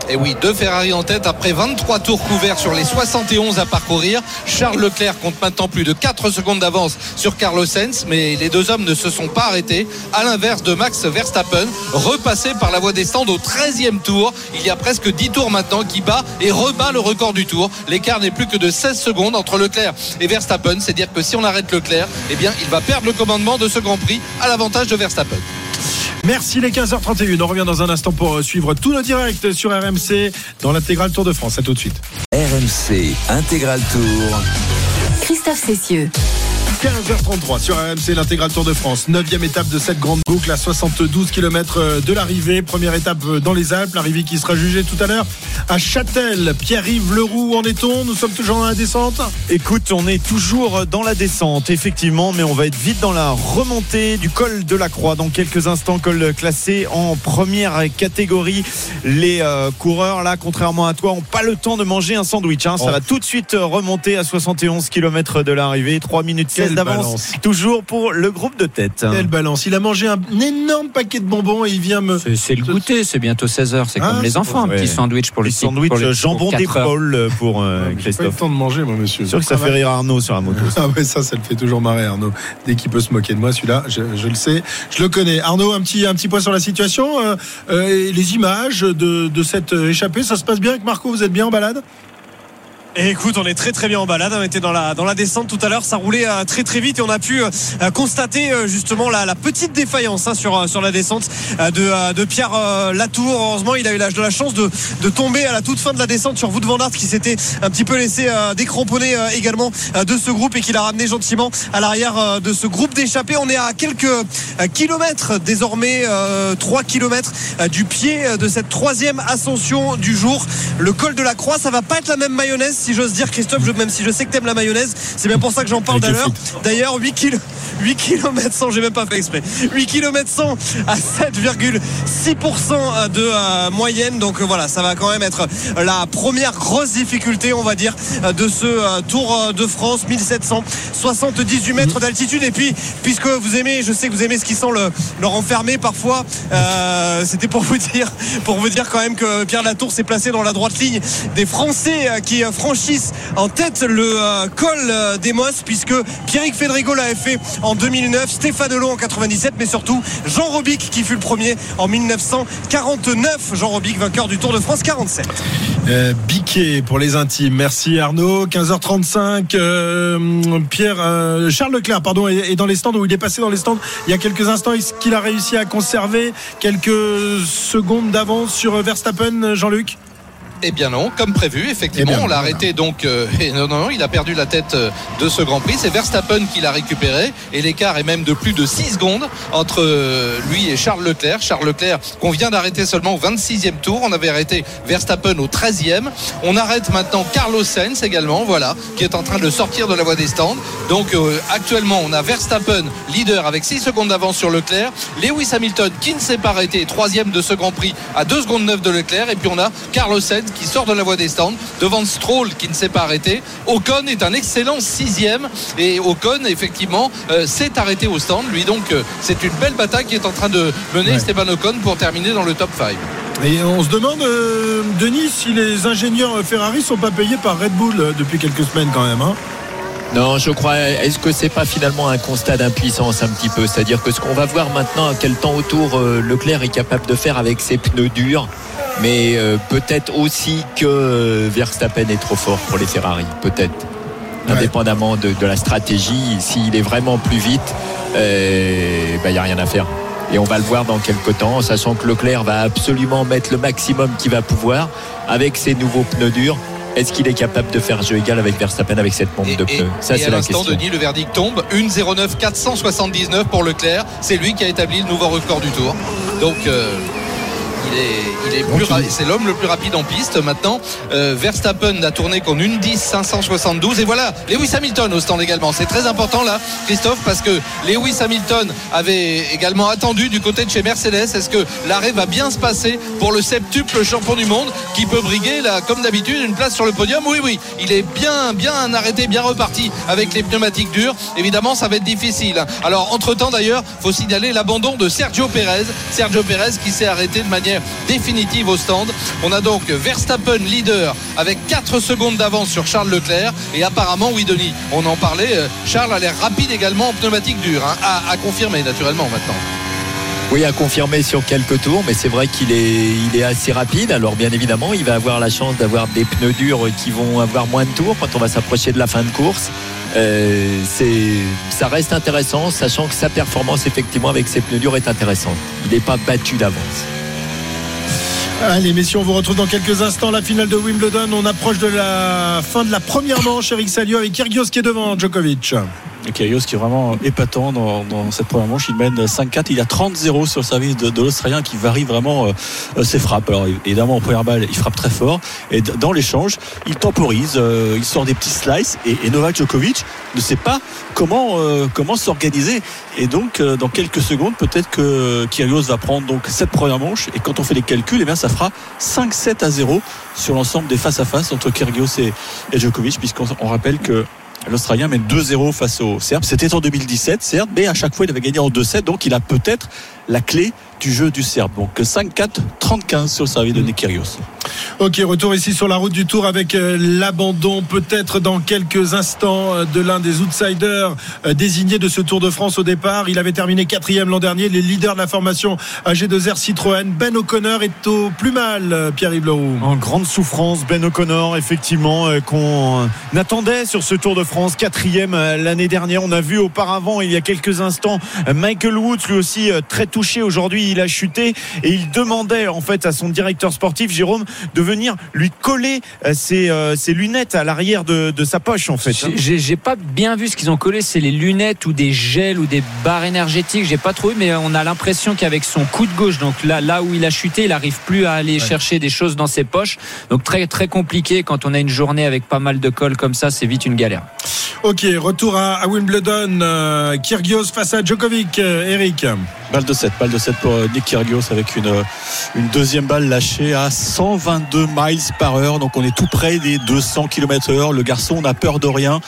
Et oui, deux Ferrari en tête après 23 tours couverts sur les 71 à parcourir. Charles Leclerc compte maintenant plus de 4 secondes d'avance sur Carlos Sainz, mais les deux hommes ne se sont pas arrêtés. À l'inverse de Max Verstappen, repassé par la voie des stands au 13e tour. Il y a presque 10 tours maintenant qui bat et rebat le record du tour. L'écart n'est plus que de 16 secondes entre Leclerc et Verstappen. C'est dire que si on arrête Leclerc, eh bien, il va perdre le commandement de ce Grand Prix à l'avantage de Verstappen. Merci les 15h31. On revient dans un instant pour euh, suivre tous nos directs sur RMC dans l'intégrale Tour de France. À tout de suite. RMC Intégral Tour. Christophe Cessieux. 15h33 sur RMC, l'intégrale Tour de France. Neuvième étape de cette grande boucle à 72 km de l'arrivée. Première étape dans les Alpes. L'arrivée qui sera jugée tout à l'heure à Châtel. Pierre-Yves Leroux, en est-on Nous sommes toujours dans la descente Écoute, on est toujours dans la descente, effectivement, mais on va être vite dans la remontée du col de la Croix. Dans quelques instants, col classé en première catégorie. Les euh, coureurs, là, contrairement à toi, n'ont pas le temps de manger un sandwich. hein. Ça Oh. va tout de suite remonter à 71 km de l'arrivée. 3 minutes 16 Quelle d'avance. Toujours pour le groupe de tête. Quelle balance. Il a mangé un énorme paquet de bonbons et il vient me. C'est- C'est le goûter, c'est bientôt 16h, c'est Ah, comme les enfants, un petit sandwich pour le Les pour le- jambon pour quatre heures. d'épaule pour euh, J'ai pas eu le Christophe. temps de manger, moi, monsieur. sûr que ça fait rire Arnaud sur la moto. ça. Ah ouais, ça, ça le fait toujours marrer, Arnaud. Dès qu'il peut se moquer de moi, celui-là, je, je le sais, je le connais. Arnaud, un petit, un petit point sur la situation. euh, euh, les images de, de cette euh, échappée, ça se passe bien avec Marco Vous êtes bien en balade? Et écoute, on est très très bien en balade. On était dans la dans la descente tout à l'heure. Ça roulait euh, très très vite et on a pu euh, constater euh, justement la, petite défaillance hein, sur sur la descente de de Pierre Latour. Heureusement, il a eu la, chance de de tomber à la toute fin de la descente sur Wout van Aert qui s'était un petit peu laissé décramponner également de ce groupe et qui l'a ramené gentiment à l'arrière de ce groupe d'échappés. On est à quelques kilomètres désormais, euh, 3 kilomètres du pied de cette troisième ascension du jour. Le col de la Croix, ça va pas être la même mayonnaise si j'ose dire Christophe, même si je sais que t'aimes la mayonnaise, c'est bien pour ça que j'en parle d'ailleurs. D'ailleurs, 8 km 8 km 100, j'ai même pas fait exprès. 8 km 100 à 7,6% de euh, moyenne. Donc euh, voilà, ça va quand même être la première grosse difficulté, on va dire, de ce euh, Tour de France. 1778 mètres d'altitude. Et puis, puisque vous aimez, je sais que vous aimez ce qui sent le, le renfermé parfois, euh, c'était pour vous dire, pour vous dire quand même que Pierre Latour s'est placé dans la droite ligne des Français qui franchissent en tête le col des Mosses, puisque Pierrick Federico l'avait fait en 2009, Stéphane Delon en 97, mais surtout Jean Robic qui fut le premier en 1949. Jean Robic, vainqueur du Tour de France 47. Euh, Biquet pour les intimes. Merci Arnaud. 15h35. euh, Pierre, euh, Charles Leclerc, pardon, est, dans les stands où il est passé dans les stands il y a quelques instants. Est-ce qu'il a réussi à conserver quelques secondes d'avance sur Verstappen, Jean-Luc? Eh bien non, comme prévu, effectivement, Eh bien, on l'a arrêté donc. euh, et non, non, non, il a perdu la tête euh, de ce Grand Prix. C'est Verstappen qui l'a récupéré et l'écart est même de plus de 6 secondes entre euh, lui et Charles Leclerc. Charles Leclerc qu'on vient d'arrêter seulement au 26e tour. On avait arrêté Verstappen au 13e. On arrête maintenant Carlos Sainz également, voilà, qui est en train de sortir de la voie des stands. Donc euh, actuellement, on a Verstappen leader avec 6 secondes d'avance sur Leclerc. Lewis Hamilton qui ne s'est pas arrêté, troisième de ce Grand Prix à 2 secondes 9 de Leclerc. Et puis on a Carlos Sainz qui sort de la voie des stands devant Stroll qui ne s'est pas arrêté. Ocon est un excellent sixième et Ocon effectivement euh, s'est arrêté au stand. Lui donc euh, c'est une belle bataille qui est en train de mener Ouais. Esteban Ocon pour terminer dans le top 5. Et on se demande, euh, Denis, si les ingénieurs Ferrari sont pas payés par Red Bull depuis quelques semaines quand même. hein? Non, je crois. Est-ce que c'est pas finalement un constat d'impuissance un petit peu? C'est-à-dire que ce qu'on va voir maintenant, à quel temps autour euh, Leclerc est capable de faire avec ses pneus durs, mais euh, peut-être aussi que euh, Verstappen est trop fort pour les Ferrari, peut-être. Indépendamment de, de la stratégie, s'il est vraiment plus vite, il n'y a rien à faire. Et on va le voir dans quelques temps, sachant que Leclerc va absolument mettre le maximum qu'il va pouvoir avec ses nouveaux pneus durs. Est-ce qu'il est capable de faire jeu égal avec Verstappen avec cette pompe de pneus? Ça, c'est à la l'instant, question. Denis, le verdict tombe. 1,09 479 pour Leclerc. C'est lui qui a établi le nouveau record du tour. Donc. euh, il est, il est plus ra- c'est l'homme le plus rapide en piste maintenant. Euh, Verstappen n'a tourné qu'en 1,10 572 et voilà Lewis Hamilton au stand également. C'est très important là, Christophe, parce que Lewis Hamilton avait également attendu du côté de chez Mercedes. Est-ce que l'arrêt va bien se passer pour le septuple champion du monde qui peut briguer là, comme d'habitude, une place sur le podium? Oui, oui, il est bien, bien arrêté, bien reparti avec les pneumatiques dures. Évidemment, ça va être difficile. Alors, entre-temps d'ailleurs, faut signaler l'abandon de Sergio Perez. Sergio Perez qui s'est arrêté de manière définitive au stand. On a donc Verstappen leader avec 4 secondes d'avance sur Charles Leclerc. Et apparemment, oui, Denis, on en parlait, euh, Charles a l'air rapide également en pneumatique dure. hein. à, confirmer naturellement maintenant. Oui, à confirmer sur quelques tours, mais c'est vrai qu'il est, assez rapide. Alors bien évidemment, il va avoir la chance d'avoir des pneus durs qui vont avoir moins de tours quand on va s'approcher de la fin de course. Euh, ça reste intéressant, sachant que sa performance effectivement avec ses pneus durs est intéressante. Il n'est pas battu d'avance. Allez, messieurs, on vous retrouve dans quelques instants. La finale de Wimbledon. On approche de la fin de la première manche. Eric Salio avec Kyrgios qui est devant Djokovic. Kyrgios qui est vraiment épatant dans, cette première manche. Il mène 5-4. Il a 30-0 sur le service de, l'Australien qui varie vraiment euh, euh, ses frappes. Alors évidemment, en première balle, il frappe très fort. Et dans l'échange, il temporise. euh, il sort des petits slices. Et, et Novak Djokovic ne sait pas comment, comment s'organiser. Et donc, dans quelques secondes, peut-être que Kyrgios va prendre donc cette première manche. Et quand on fait les calculs, eh bien, ça fera 5-7 à 0 sur l'ensemble des face-à-face entre Kyrgios et, et Djokovic, puisqu'on on rappelle que L'Australien mène 2-0 face aux Serbes. C'était en 2017, certes, mais à chaque fois, il avait gagné en 2-7. Donc, il a peut-être la clé du jeu du Serbe. Donc, 5-4, 30-15 sur le service de Nick Kyrgios. Ok, retour ici sur la route du Tour avec euh, l'abandon peut-être dans quelques instants euh, de l'un des outsiders euh, désignés de ce Tour de France au départ. Il avait terminé quatrième l'an dernier, les leaders de la formation AG2R Citroën. Ben O'Connor est au plus mal, Pierre-Yves Leroux. En grande souffrance, Ben O'Connor, effectivement, qu'on attendait sur ce Tour de France, quatrième l'année dernière. On a vu auparavant, il y a quelques instants, Michael Woods, lui aussi très touché. Aujourd'hui, il a chuté et il demandait en fait à son directeur sportif, Jérôme, de venir lui coller euh, ses, euh, ses lunettes à l'arrière de, de sa poche, en fait. hein. J'ai- pas bien vu ce qu'ils ont collé, c'est les lunettes ou des gels ou des barres énergétiques. J'ai pas trouvé, mais on a l'impression qu'avec son coup de gauche, donc là, là où il a chuté, il arrive plus à aller chercher des choses dans ses poches. Donc très très compliqué quand on a une journée avec pas mal de colle comme ça, c'est vite une galère. Ok, retour à, à Wimbledon. euh, Kyrgios face à Djokovic, euh, Eric. Balle de 7, balle de 7 pour euh, Nick Kyrgios avec une, euh, une deuxième balle lâchée à 122 miles par heure. Donc on est tout près des 200 km heure. Le garçon n'a peur de rien.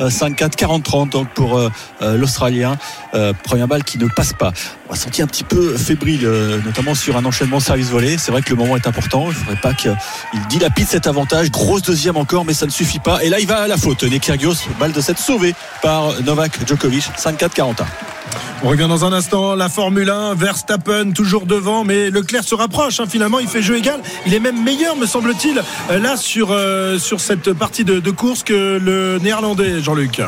Euh, 5-4, 40-30 donc pour euh, euh, l'Australien. Euh, première balle qui ne passe pas. On va sentir un petit peu fébrile, euh, notamment sur un enchaînement service volé. C'est vrai que le moment est important. Il ne faudrait pas qu'il dilapide cet avantage. Grosse deuxième encore, mais ça ne suffit pas. Et là, il va à la faute. Nick Kyrgios, balle de 7 sauvée par Novak Djokovic. 5-4, 41. On revient dans un instant. La Formule 1, Verstappen toujours devant, mais Leclerc se rapproche. hein, finalement, il fait jeu égal. Il est même meilleur, me semble-t-il, euh, là sur, euh, sur cette partie de course que le néerlandais, Jean-Luc.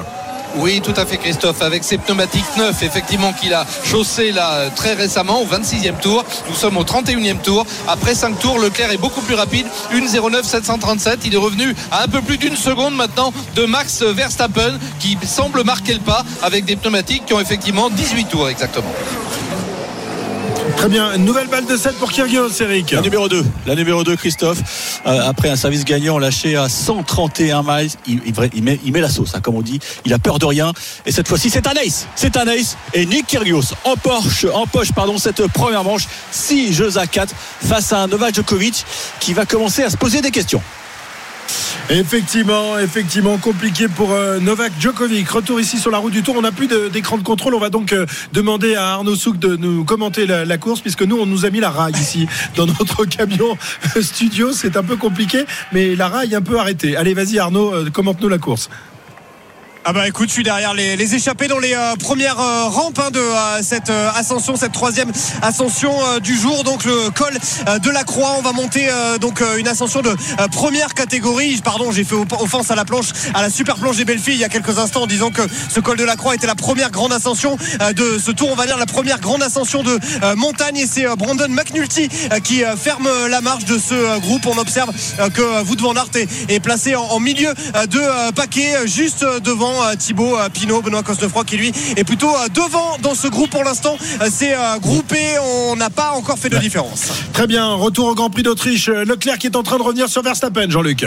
Oui, tout à fait, Christophe. Avec ses pneumatiques neufs, effectivement, qu'il a chaussé là très récemment, au 26e tour. Nous sommes au 31e tour. Après 5 tours, Leclerc est beaucoup plus rapide. 1,09 737. Il est revenu à un peu plus d'une seconde maintenant de Max Verstappen, qui semble marquer le pas avec des pneumatiques qui ont effectivement 18 tours exactement. Très bien. Nouvelle balle de 7 pour Kyrgios, Eric. La numéro 2, la numéro 2 Christophe, euh, après un service gagnant lâché à 131 miles, il, il, il met, il met la sauce, hein, comme on dit, il a peur de rien, et cette fois-ci c'est un ace, c'est un ace, et Nick Kyrgios empoche, empoche pardon, cette première manche, 6 jeux à 4 face à un Novak Djokovic qui va commencer à se poser des questions. Effectivement, effectivement, compliqué pour euh, Novak Djokovic. Retour ici sur la route du Tour. On n'a plus d'écran de, contrôle. On va donc euh, demander à Arnaud Souk de nous commenter la, course, puisque nous, on nous a mis la raille ici dans notre camion studio. C'est un peu compliqué, mais la raille est un peu arrêtée. Allez, vas-y Arnaud, euh, commente-nous la course. Ah bah écoute, je suis derrière les, les échappés dans les euh, premières euh, rampes hein, de euh, cette ascension, cette troisième ascension du jour. Donc le col de la Croix, on va monter donc une ascension de première catégorie. Pardon, j'ai fait offense à la planche, à la super planche des belles filles il y a quelques instants en disant que ce col de la Croix était la première grande ascension de ce tour. On va dire la première grande ascension de montagne et c'est Brandon McNulty qui ferme la marche de ce groupe. On observe que Wout van Aert est, placé en, en milieu de paquet, juste devant Thibaut Pinot, Benoît Cosnefroy qui lui est plutôt euh, devant dans ce groupe pour l'instant. Euh, C'est euh, groupé, on n'a pas encore fait de différence. Très bien, retour au Grand Prix d'Autriche. Leclerc qui est en train de revenir sur Verstappen, Jean-Luc.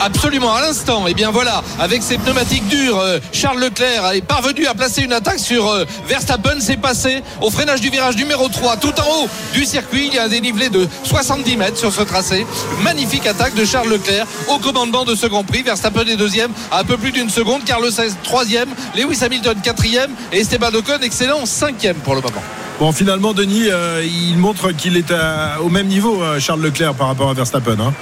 Absolument, à l'instant. Et bien voilà, avec ses pneumatiques durs, euh, Charles Leclerc est parvenu à placer une attaque sur euh, Verstappen. C'est passé au freinage du virage numéro 3, tout en haut du circuit. Il y a un dénivelé de 70 mètres sur ce tracé. Magnifique attaque de Charles Leclerc au commandement de ce Grand Prix. Verstappen est deuxième à un peu plus d'une seconde. Carlos Sainz troisième, Lewis Hamilton quatrième et Esteban Ocon excellent cinquième pour le moment. Bon, finalement, Denis, euh, il montre qu'il est au même niveau, Charles Leclerc, par rapport à Verstappen. hein.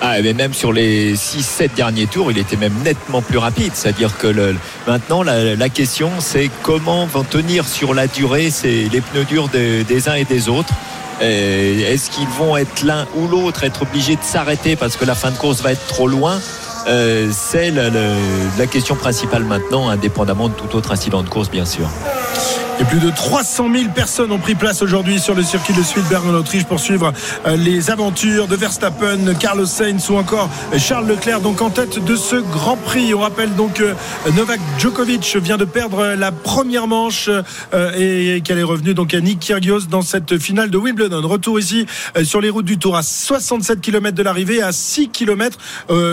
Ah, mais même sur les 6-7 derniers tours, il était même nettement plus rapide. C'est-à-dire que le- maintenant, la, la question, c'est comment vont tenir sur la durée ces- les pneus durs des- uns et des autres. Et Est-ce qu'ils vont être l'un ou l'autre, être obligés de s'arrêter parce que la fin de course va être trop loin? Euh, C'est la- la question principale maintenant, indépendamment de tout autre incident de course, bien sûr. Plus de 300 000 personnes ont pris place aujourd'hui sur le circuit de Spielberg en Autriche pour suivre euh, les aventures de Verstappen, Carlos Sainz ou encore Charles Leclerc, donc en tête de ce Grand Prix. On rappelle donc que Novak Djokovic vient de perdre la première manche euh, et qu'elle est revenue donc à Nick Kyrgios dans cette finale de Wimbledon. Retour ici euh, sur les routes du Tour à 67 km de l'arrivée, à 6 km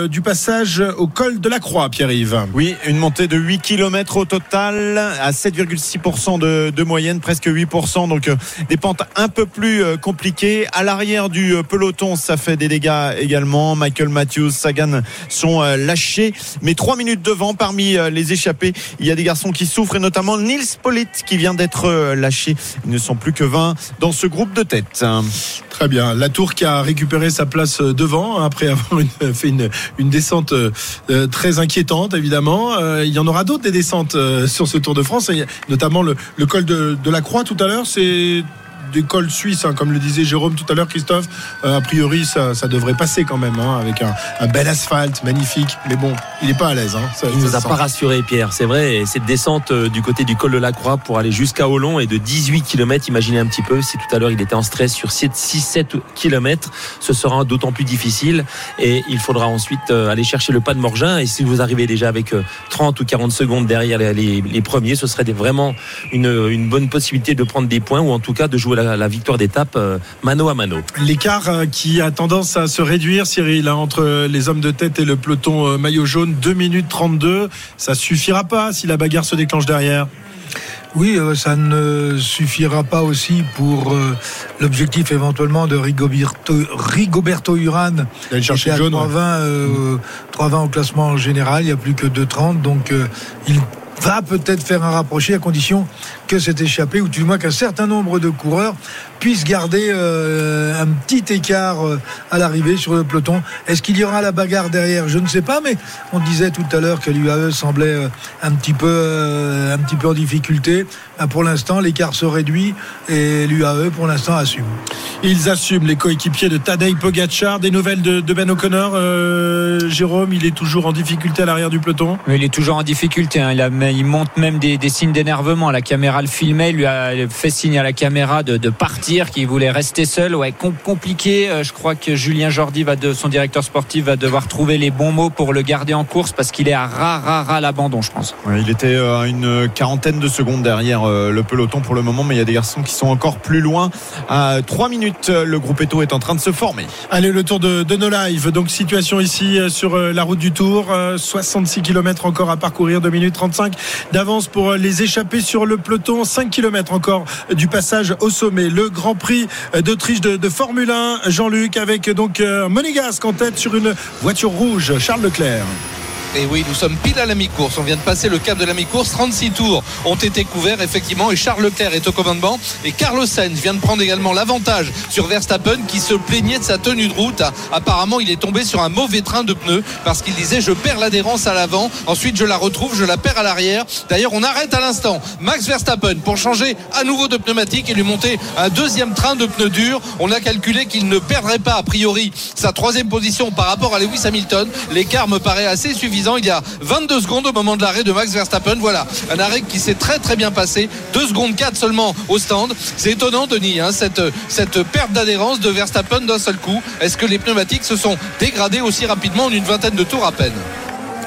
du passage au col de la Croix, Pierre-Yves. Oui, une montée de 8 km au total, à 7,6% de, de moyenne, presque 8%. Donc euh, des pentes un peu plus euh, compliquées. À l'arrière du euh, peloton, ça fait des dégâts également. Michael Matthews, Sagan sont lâchés. Mais trois minutes devant, parmi les échappés, il y a des garçons qui souffrent, et notamment Nils Polit qui vient d'être lâché. Ils ne sont plus que 20 dans ce groupe de tête. Très bien. La Tour qui a récupéré sa place devant hein, après avoir fait une, descente euh, très inquiétante, évidemment. Euh, il y en aura d'autres des descentes euh, sur ce Tour de France, notamment le, le col de, de la Croix tout à l'heure. C'est des cols suisses, hein, comme le disait Jérôme tout à l'heure, Christophe. Euh, a priori, ça, ça devrait passer quand même, hein, avec un, un bel asphalte magnifique. Mais bon, il n'est pas à l'aise. Hein, ça- Il nous ça a pas rassuré Pierre, c'est vrai. Et cette descente euh, du côté du col de la Croix pour aller jusqu'à Olon est de 18 km. Imaginez un petit peu si tout à l'heure il était en stress sur 6-7 km, ce sera d'autant plus difficile. Et il faudra ensuite euh, aller chercher le pas de Morgin. Et si vous arrivez déjà avec euh, 30 ou 40 secondes derrière les, les- les premiers, ce serait vraiment une, une bonne possibilité de prendre des points ou en tout cas de jouer la, la victoire d'étape euh, mano à mano. L'écart euh, qui a tendance à se réduire, Cyril, hein, entre les hommes de tête et le peloton euh, maillot jaune, 2 minutes 32. Ça suffira pas si la bagarre se déclenche derrière. Oui, ça ne suffira pas aussi pour euh, l'objectif éventuellement de Rigoberto, Rigoberto Urán. D'aller chercher à le jaune, 3,20 euh, 3,20 au classement général, il n'y a plus que 2,30. Donc euh, il va peut-être faire un rapproché à condition que cet échappé, ou du moins qu'un certain nombre de coureurs puissent garder euh, un petit écart euh, à l'arrivée sur le peloton. Est-ce qu'il y aura la bagarre derrière? Je ne sais pas, mais on disait tout à l'heure que l'UAE semblait euh, un petit peu, euh, un petit peu en difficulté. Ben, pour l'instant, l'écart se réduit et l'UAE, pour l'instant, assume. Ils assument les coéquipiers de Tadej Pogacar. Des nouvelles de, de Ben O'Connor. euh, Jérôme, il est toujours en difficulté à l'arrière du peloton? Mais il est toujours en difficulté. hein. Il, a- il montre même des, des signes d'énervement. La caméra le filmait, il lui a fait signe à la caméra de, de partir, qu'il voulait rester seul. Ouais, com- compliqué. Euh, Je crois que Julien Jordi, va de, son directeur sportif, va devoir trouver les bons mots pour le garder en course parce qu'il est à ras, ras, ras l'abandon, je pense. Ouais, il était euh, à une quarantaine de secondes derrière euh, le peloton pour le moment, mais il y a des garçons qui sont encore plus loin. À 3 minutes, euh, le groupe Eto est en train de se former. Allez, le tour de, de nos lives. Donc, situation ici euh, sur euh, la route du Tour. Euh, 66 km encore à parcourir, 2 minutes 35 d'avance pour euh, les échapper sur le peloton. 5 km encore du passage au sommet. Le Grand Prix d'Autriche de, de Formule 1, Jean-Luc, avec donc euh, Monégasque en tête sur une voiture rouge, Charles Leclerc. Et oui, nous sommes pile à la mi-course. On vient de passer le cap de la mi-course. 36 tours ont été couverts, effectivement. Et Charles Leclerc est au commandement. Et Carlos Sainz vient de prendre également l'avantage sur Verstappen qui se plaignait de sa tenue de route. Apparemment, il est tombé sur un mauvais train de pneus parce qu'il disait je perds l'adhérence à l'avant. Ensuite, je la retrouve, je la perds à l'arrière. D'ailleurs, on arrête à l'instant Max Verstappen pour changer à nouveau de pneumatique et lui monter un deuxième train de pneus durs. On a calculé qu'il ne perdrait pas, a priori, sa troisième position par rapport à Lewis Hamilton. L'écart me paraît assez suffisant. Il y a 22 secondes au moment de l'arrêt de Max Verstappen. Voilà, un arrêt qui s'est très très bien passé. 2 secondes 4 seulement au stand. C'est étonnant, Denis, hein, cette, cette perte d'adhérence de Verstappen d'un seul coup. Est-ce que les pneumatiques se sont dégradés aussi rapidement en une vingtaine de tours à peine?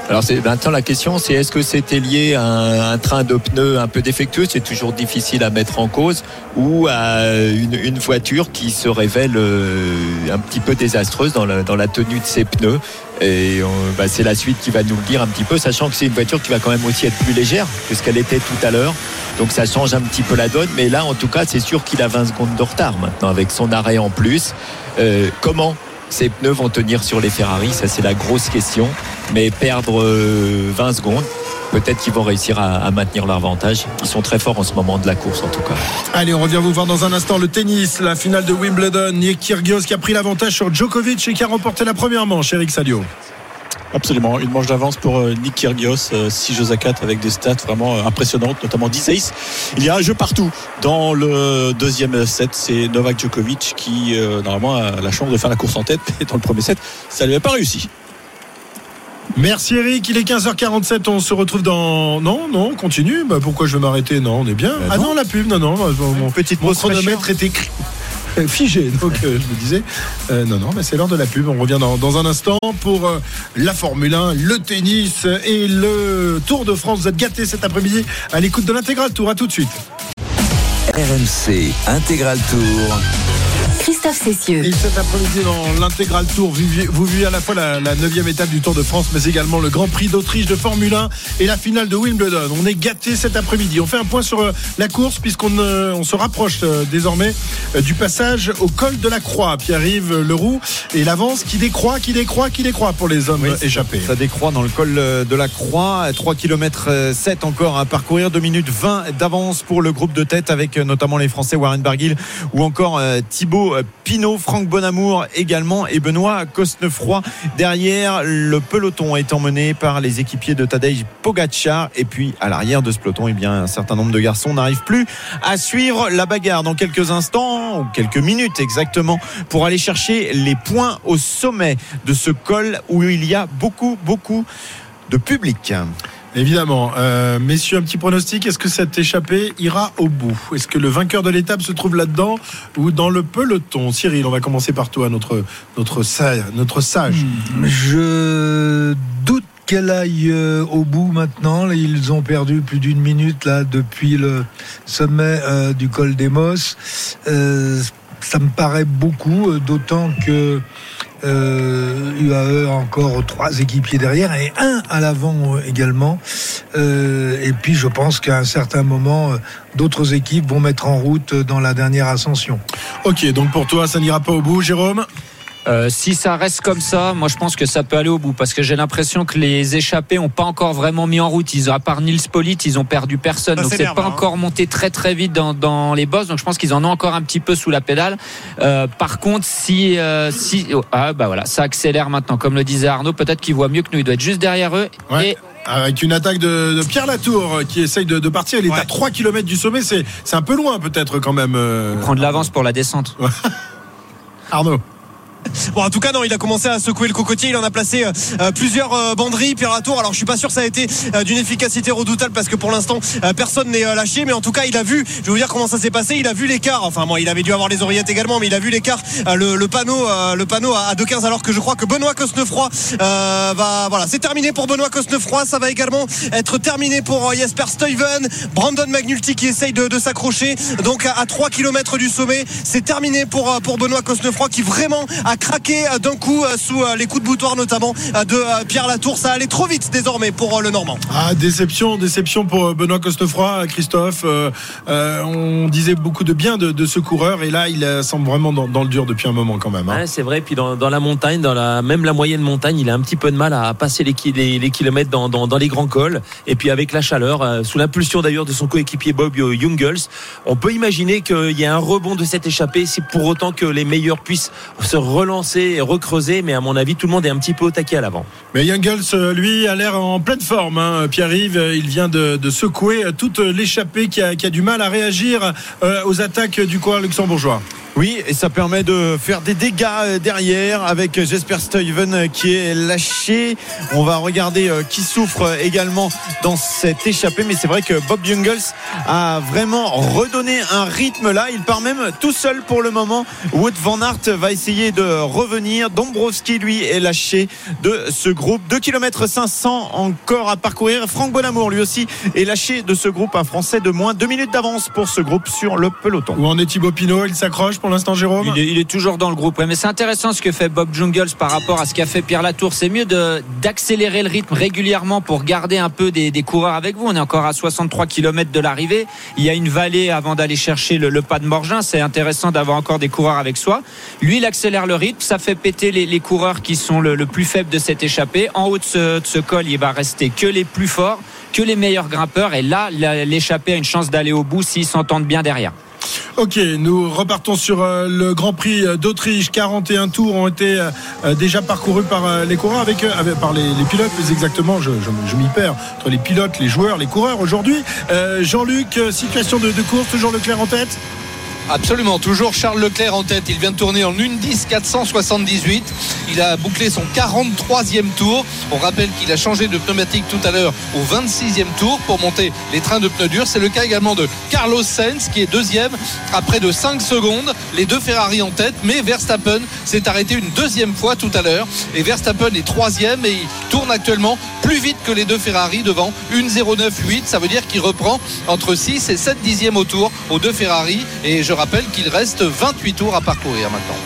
Alors c'est maintenant la question, c'est est-ce que c'était lié à un, un, train de pneus un peu défectueux, c'est toujours difficile à mettre en cause, ou à une, une voiture qui se révèle euh, un petit peu désastreuse dans la, dans la tenue de ses pneus. Et bah, c'est la suite qui va nous le dire un petit peu, sachant que c'est une voiture qui va quand même aussi être plus légère que ce qu'elle était tout à l'heure. Donc ça change un petit peu la donne. Mais là, en tout cas, c'est sûr qu'il a 20 secondes de retard maintenant avec son arrêt en plus. Euh, comment ces pneus vont tenir sur les Ferrari Ça, c'est la grosse question. Mais perdre 20 euh, secondes, peut-être qu'ils vont réussir à, maintenir leur avantage. Ils sont très forts en ce moment de la course, en tout cas. Allez, on revient vous voir dans un instant le tennis, la finale de Wimbledon. Nick Kyrgios qui a pris l'avantage sur Djokovic et qui a remporté la première manche. Eric Salio. Absolument, une manche d'avance pour Nick Kyrgios, 6 jeux à 4 avec des stats vraiment impressionnantes, notamment 10 aces. Il y a un jeu partout. Dans le deuxième set, c'est Novak Djokovic qui normalement a la chance de faire la course en tête. Et dans le premier set, ça ne lui a pas réussi. Merci Eric, il est 15h47, on se retrouve dans... Non, non, on continue. Bah, pourquoi je vais m'arrêter? Non, on est bien. ah non, la pub, non, non, mon, petit mon chronomètre est écrit figé. Donc euh, je me disais, euh, non, non, mais c'est l'heure de la pub. On revient dans, un instant pour euh, la Formule 1, le tennis et le Tour de France. Vous êtes gâtés cet après-midi à l'écoute de l'intégral tour. À tout de suite. RMC Intégral Tour. Christophe Cessieux. Et cet après-midi dans l'intégral tour, vous vivez à la fois la, la 9 étape du Tour de France, mais également le Grand Prix d'Autriche de Formule 1 et la finale de Wimbledon. On est gâtés cet après-midi. On fait un point sur euh, la course puisqu'on euh, on se rapproche euh, désormais du passage au col de la Croix. Pierre-Yves Leroux et l'avance qui décroît, qui décroît, qui décroît pour les hommes oui, échappés. Ça décroît dans le col de la Croix. 3 km 7 encore à parcourir. 2 minutes 20 d'avance pour le groupe de tête avec notamment les Français Warren Barguil ou encore Thibaut Pinot, Franck Bonamour également et Benoît Cosnefroy. Derrière, le peloton est emmené par les équipiers de Tadej Pogacar. Et puis à l'arrière de ce peloton, eh bien, un certain nombre de garçons n'arrivent plus à suivre la bagarre dans quelques instants, ou quelques minutes exactement, pour aller chercher les points au sommet de ce col où il y a beaucoup, beaucoup de public. Évidemment. Euh, messieurs, un petit pronostic. Est-ce que cette échappée ira au bout? Est-ce que le vainqueur de l'étape se trouve là-dedans ou dans le peloton? Cyril, on va commencer par toi, notre, notre, sage, sage. Je doute qu'elle aille euh, au bout maintenant. Ils ont perdu plus d'une minute là depuis le sommet euh, du col des Mosses. Ça me paraît beaucoup, d'autant que UAE a encore trois équipiers derrière et un à l'avant également. Euh, et puis je pense qu'à un certain moment, d'autres équipes vont mettre en route dans la dernière ascension. Ok, donc pour toi, ça n'ira pas au bout, Jérôme? Euh, si ça reste comme ça, moi je pense que ça peut aller au bout parce que j'ai l'impression que les échappés ont pas encore vraiment mis en route. Ils, à part Nils Polit, ils ont perdu personne, Ça donc c'est pas hein. encore monté très très vite dans, dans les bosses. Donc je pense qu'ils en ont encore un petit peu sous la pédale. Euh, par contre, si euh, si oh, ah bah voilà, ça accélère maintenant, comme le disait Arnaud, peut-être qu'ils voient mieux que nous. Il doit être juste derrière eux Ouais. et Avec une attaque de, de Pierre Latour qui essaye de, de partir. Il est à 3 km du sommet. C'est c'est un peu loin peut-être quand même. euh, prendre l'avance pour la descente. Arnaud. Bon, en tout cas, non, il a commencé à secouer le cocotier. Il en a placé euh, plusieurs euh, banderies, Pierre Latour. Alors, je suis pas sûr que ça a été euh, d'une efficacité redoutable parce que pour l'instant, euh, personne n'est euh, lâché. Mais en tout cas, il a vu, je vais vous dire comment ça s'est passé. Il a vu l'écart. Enfin, moi, il avait dû avoir les oreillettes également, mais il a vu l'écart, euh, le, le panneau, euh, le panneau à, à 2,15. Alors que je crois que Benoît Cosnefroy euh, va, voilà, c'est terminé pour Benoît Cosnefroy. Ça va également être terminé pour euh, Jesper Stuyven, Brandon McNulty qui essaye de, s'accrocher. Donc, à, à 3 km du sommet, c'est terminé pour, euh, pour Benoît Cosnefroy qui vraiment a craqué d'un coup sous les coups de boutoir notamment de Pierre Latour. Ça allait trop vite désormais pour le Normand. Ah, déception, déception pour Benoît Costefroy, Christophe. on disait beaucoup de bien de, ce coureur et là, il semble vraiment dans, le dur depuis un moment quand même. Hein. c'est vrai. Puis dans, la montagne, dans la, même la moyenne montagne, il a un petit peu de mal à passer les, les, kilomètres dans, dans, les grands cols. Et puis avec la chaleur, sous l'impulsion d'ailleurs de son coéquipier Bob Jungels, on peut imaginer qu'il y a un rebond de cette échappée. C'est pour autant que les meilleurs puissent se relancer et recreuser. Mais à mon avis, tout le monde est un petit peu au taquet à l'avant. Mais Jungels, lui, a l'air en pleine forme. Hein. Pierre-Yves, il vient de, secouer toute l'échappée qui a, du mal à réagir euh, aux attaques du coureur luxembourgeois. Oui, et ça permet de faire des dégâts euh, derrière avec Jesper Stuyven euh, qui est lâché. On va regarder euh, qui souffre également dans cette échappée. Mais c'est vrai que Bob Jungels a vraiment redonné un rythme là. Il part même tout seul pour le moment. Wood Van Aert va essayer de revenir. Dombrowski, lui, est lâché de ce groupe. 2 km 500 encore à parcourir. Franck Bonamour, lui aussi, est lâché de ce groupe. Un Français de moins 2 minutes d'avance pour ce groupe sur le peloton. Où en est Thibaut Pinot? Il s'accroche pour l'instant, Jérôme il est, toujours dans le groupe. mais c'est intéressant ce que fait Bob Jungles par rapport à ce qu'a fait Pierre Latour. C'est mieux d'accélérer le rythme régulièrement pour garder un peu des, coureurs avec vous. On est encore à 63 km de l'arrivée. Il y a une vallée avant d'aller chercher le, pas de Morgin. C'est intéressant d'avoir encore des coureurs avec soi. Lui, il accélère le rythme. Ça fait péter les, coureurs qui sont le, plus faibles de cette échappée. En haut de ce, de ce col, il va rester que les plus forts, que les meilleurs grimpeurs. Et là, l'échappée a une chance d'aller au bout s'ils s'entendent bien derrière. Ok, nous repartons sur euh, le Grand Prix d'Autriche. 41 tours ont été euh, déjà parcourus par euh, les coureurs, avec, par les, pilotes, plus exactement. Je, m'y perds entre les pilotes, les joueurs, les coureurs aujourd'hui. Jean-Luc, situation de, de course, toujours le clair en tête Absolument, toujours Charles Leclerc en tête. Il vient de tourner en 1-10 478. Il a bouclé son 43e tour. On rappelle qu'il a changé de pneumatique tout à l'heure au 26e tour pour monter les trains de pneus durs. C'est le cas également de Carlos Sainz qui est deuxième à près de 5 secondes. Les deux Ferrari en tête, mais Verstappen s'est arrêté une deuxième fois tout à l'heure. Et Verstappen est troisième et il tourne actuellement plus vite que les deux Ferrari devant 1-0-9-8. Ça veut dire qu'il reprend entre 6 et 7 dixièmes au tour aux deux Ferrari. Et je rappelle qu'il reste 28 tours à parcourir maintenant.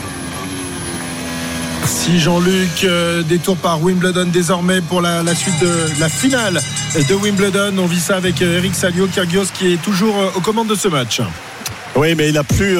Merci Jean-Luc. Euh, des tours par Wimbledon désormais pour la, suite de la finale de Wimbledon. On vit ça avec euh, Eric Salio Kyrgios qui est toujours euh, aux commandes de ce match. Oui, mais il n'a plus,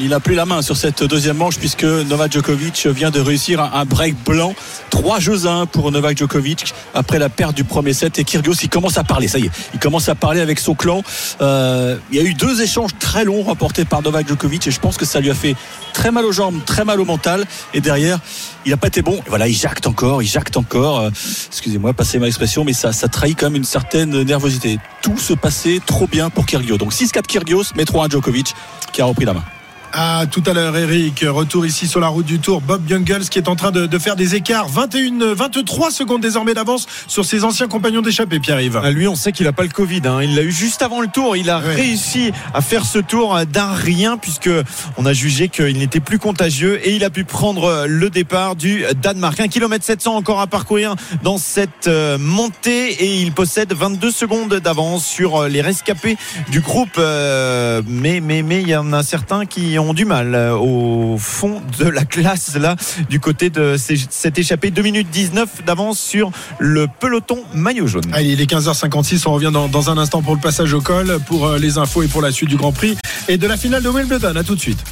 il a plus la main sur cette deuxième manche puisque Novak Djokovic vient de réussir un, break blanc. 3 jeux à 1 pour Novak Djokovic après la perte du premier set. Et Kyrgios, il commence à parler. Ça y est, il commence à parler avec son clan. il y a eu deux échanges très longs remportés par Novak Djokovic et je pense que ça lui a fait très mal aux jambes, très mal au mental. Et derrière, il n'a pas été bon. Voilà, il jacte encore, il jacte encore. excusez-moi, passez ma expression, mais ça, ça trahit quand même une certaine nervosité. Tout se passait trop bien pour Kyrgios. Donc 6-4 Kyrgios, mais 3-1 Djokovic qui a repris la main. À tout à l'heure, Eric. Retour ici sur la route du Tour. Bob Jungels qui est en train de, faire des écarts. 21, 23 secondes désormais d'avance sur ses anciens compagnons d'échappée, Pierre-Yves. Ah, lui, on sait qu'il n'a pas le Covid. Hein. Il l'a eu juste avant le tour. Il a réussi à faire ce tour d'un rien puisque on a jugé qu'il n'était plus contagieux et il a pu prendre le départ du Danemark. 1 km 700 encore à parcourir dans cette euh, montée et il possède 22 secondes d'avance sur euh, les rescapés du groupe. Euh, mais mais mais il y en a certains qui ont du mal euh, au fond de la classe là du côté de cette échappée 2 minutes 19 d'avance sur le peloton maillot jaune. Allez, il est 15h56, on revient dans, un instant pour le passage au col, pour euh, les infos et pour la suite du Grand Prix et de la finale de Wimbledon. À tout de suite.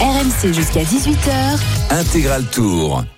RMC jusqu'à 18h. Intégral Tour.